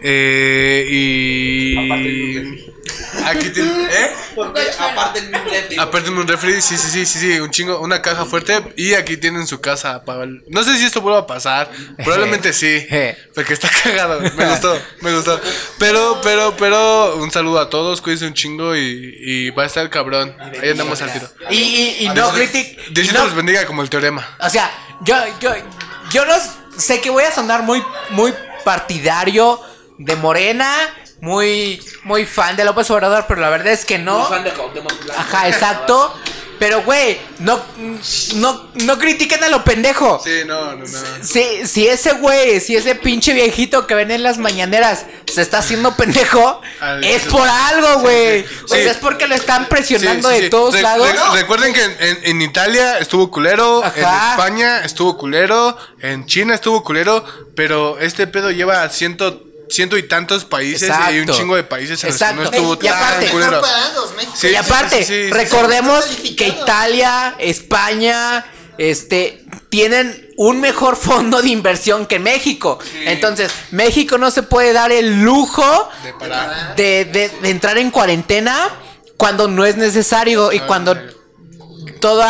Eh, y. Aquí tienen. ¿Eh? Porque aparte en mi refri. Apártenme un refri, sí, sí, sí, sí, sí, un chingo, una caja fuerte y aquí tienen su casa. para el- No sé si esto vuelva a pasar, (laughs) probablemente sí, (laughs) porque está cagado, me gustó, me gustó. Pero, pero, pero, un saludo a todos, cuídense un chingo y, y va a estar cabrón. Ahí andamos al tiro. Y, y, y no critic. Diosito no- los bendiga como el teorema. O sea, yo, yo, yo no sé que voy a sonar muy, muy partidario de Morena, muy, muy fan de López Obrador, pero la verdad es que no. Muy fan de. Ajá, exacto. Pero, güey, no, no, no critiquen a lo pendejo. Sí, no, no, no. Si, si ese güey, si ese pinche viejito que ven en las mañaneras se está haciendo pendejo, Al- es por algo, güey. O Sí. sea, es porque lo están presionando Sí, sí, de todos Re- lados. re- recuerden que en, en- en Italia estuvo culero, en. España estuvo culero, en China estuvo culero, pero este pedo lleva ciento, ciento y tantos países y hay un Exacto. chingo de países en los que no Exacto. estuvo Y aparte- tan. Sí, y aparte, sí, sí, sí. recordemos que. Italia, España, este, tienen un mejor (laughs) fondo de inversión que México. Entonces, México no se puede dar el lujo De parar. de, de- de entrar en cuarentena cuando no es necesario y cuando todo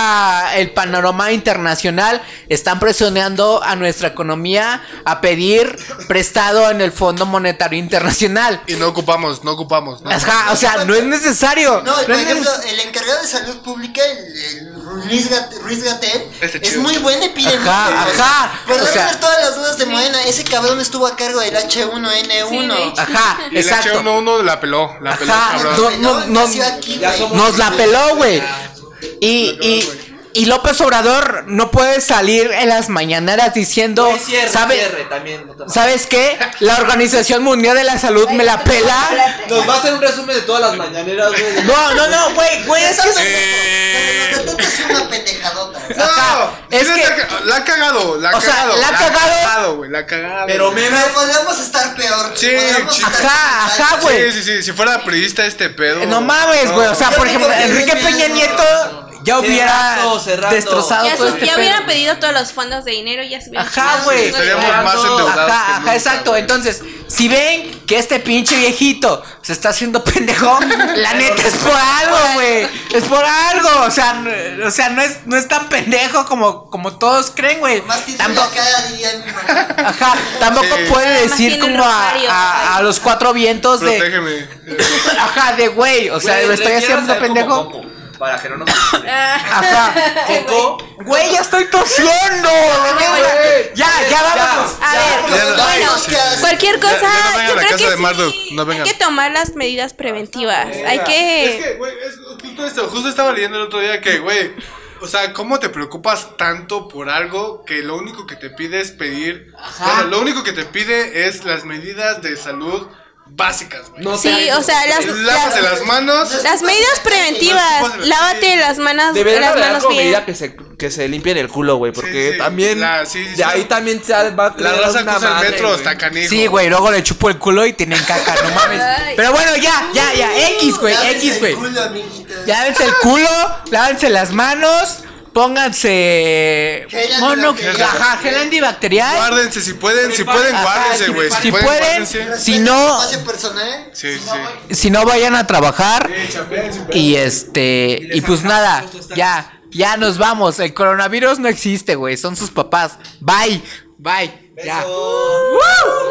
el panorama internacional están presionando a nuestra economía a pedir prestado en el Fondo Monetario Internacional. Y no ocupamos, no ocupamos. No. Ajá, o sea, no es necesario. No, por es ejemplo, el encargado de salud pública, el, el Ruiz Gat- Ruiz Gatel, Este es muy buen epidemiólogo. Ajá, o sea, ajá, Por o sea- todas las dudas de Morena, ese cabrón estuvo a cargo del H1N1. Ajá, Y el exacto. H1 la peló, la peló, Ajá, cabrón. no, no, no, aquí, nos la peló, güey. Y, y, y López Obrador no puede salir en las mañaneras diciendo, Güey, cierre, ¿sabe- cierre también. no ¿sabes qué? La Organización Mundial de la Salud me la pela. Nos va a hacer un resumen de todas las mañaneras, güey. No, no, no, güey, güey, es que... Eh, Pero los es una pendejadota. No, es que- la, ha cagado, la ha O sea, cagado. la ha cagado. güey, la ha cagado. Pero. Pero podríamos estar peor. Sí, sí. Ajá, ajá, güey. Sí, sí, sí, si fuera periodista este pedo. No mames, güey. O sea, por ejemplo, que Enrique Peña Nieto ya hubiera Cerrando, cerrando. destrozado Ya, todo este ya hubieran pedido todos los fondos de dinero y ya se hubieran Ajá, güey. un chingo de Estaríamos dinero. más endeudados. que Ajá, ajá, nunca, exacto. Entonces, si ven que este pinche viejito se está haciendo pendejo, (laughs) la neta es por algo, güey. Es por algo. O sea, no, o sea, no es, no es tan pendejo como, como todos creen, güey. Tampoco, ajá, tampoco Sí. puede decir como a, a- a los cuatro vientos de. Protégeme. Ajá, de güey. O sea, me estoy haciendo pendejo. Para que no nos. Ajá. (laughs) Coco. Güey, ya estoy tosiendo. Ya, ya vámonos. A ver, Ya, ya, bueno, cualquier cosa, Ya- ya no vengan yo a la creo casa que sí, no hay que tomar las medidas preventivas. Hay Es que... que, güey, es justo esto. Justo estaba leyendo el otro día que, güey, o sea, ¿cómo te preocupas tanto por algo que lo único que te pide es pedir? Bueno, lo único que te pide es las medidas de salud básicas, güey. Sí, o sea, las, Lávate las manos. las medidas preventivas. Lávate las manos, Deberían las manos como bien. medida que se, que se limpien el culo, güey. Porque Sí, sí. también. La- sí, sí, de sí. ahí también se va a La raza una cruza el metro hasta canijo. Sí, güey, luego le chupo el culo y tienen caca, no mames. Pero bueno, ya, ya, ya, X, güey, Lávense X, el güey. culo, amiguitas. Lávense el culo, lávense las manos, pónganse mono, ajá, gel antibacterial. Guárdense, si pueden, si pueden, Ajá, guárdense, güey. si pueden, si no, Espacio personal. Sí, sí. si no vayan a trabajar y este y pues nada, ya, ya nos vamos. El coronavirus no existe, güey, son sus papás. Bye, bye, ya. Beso.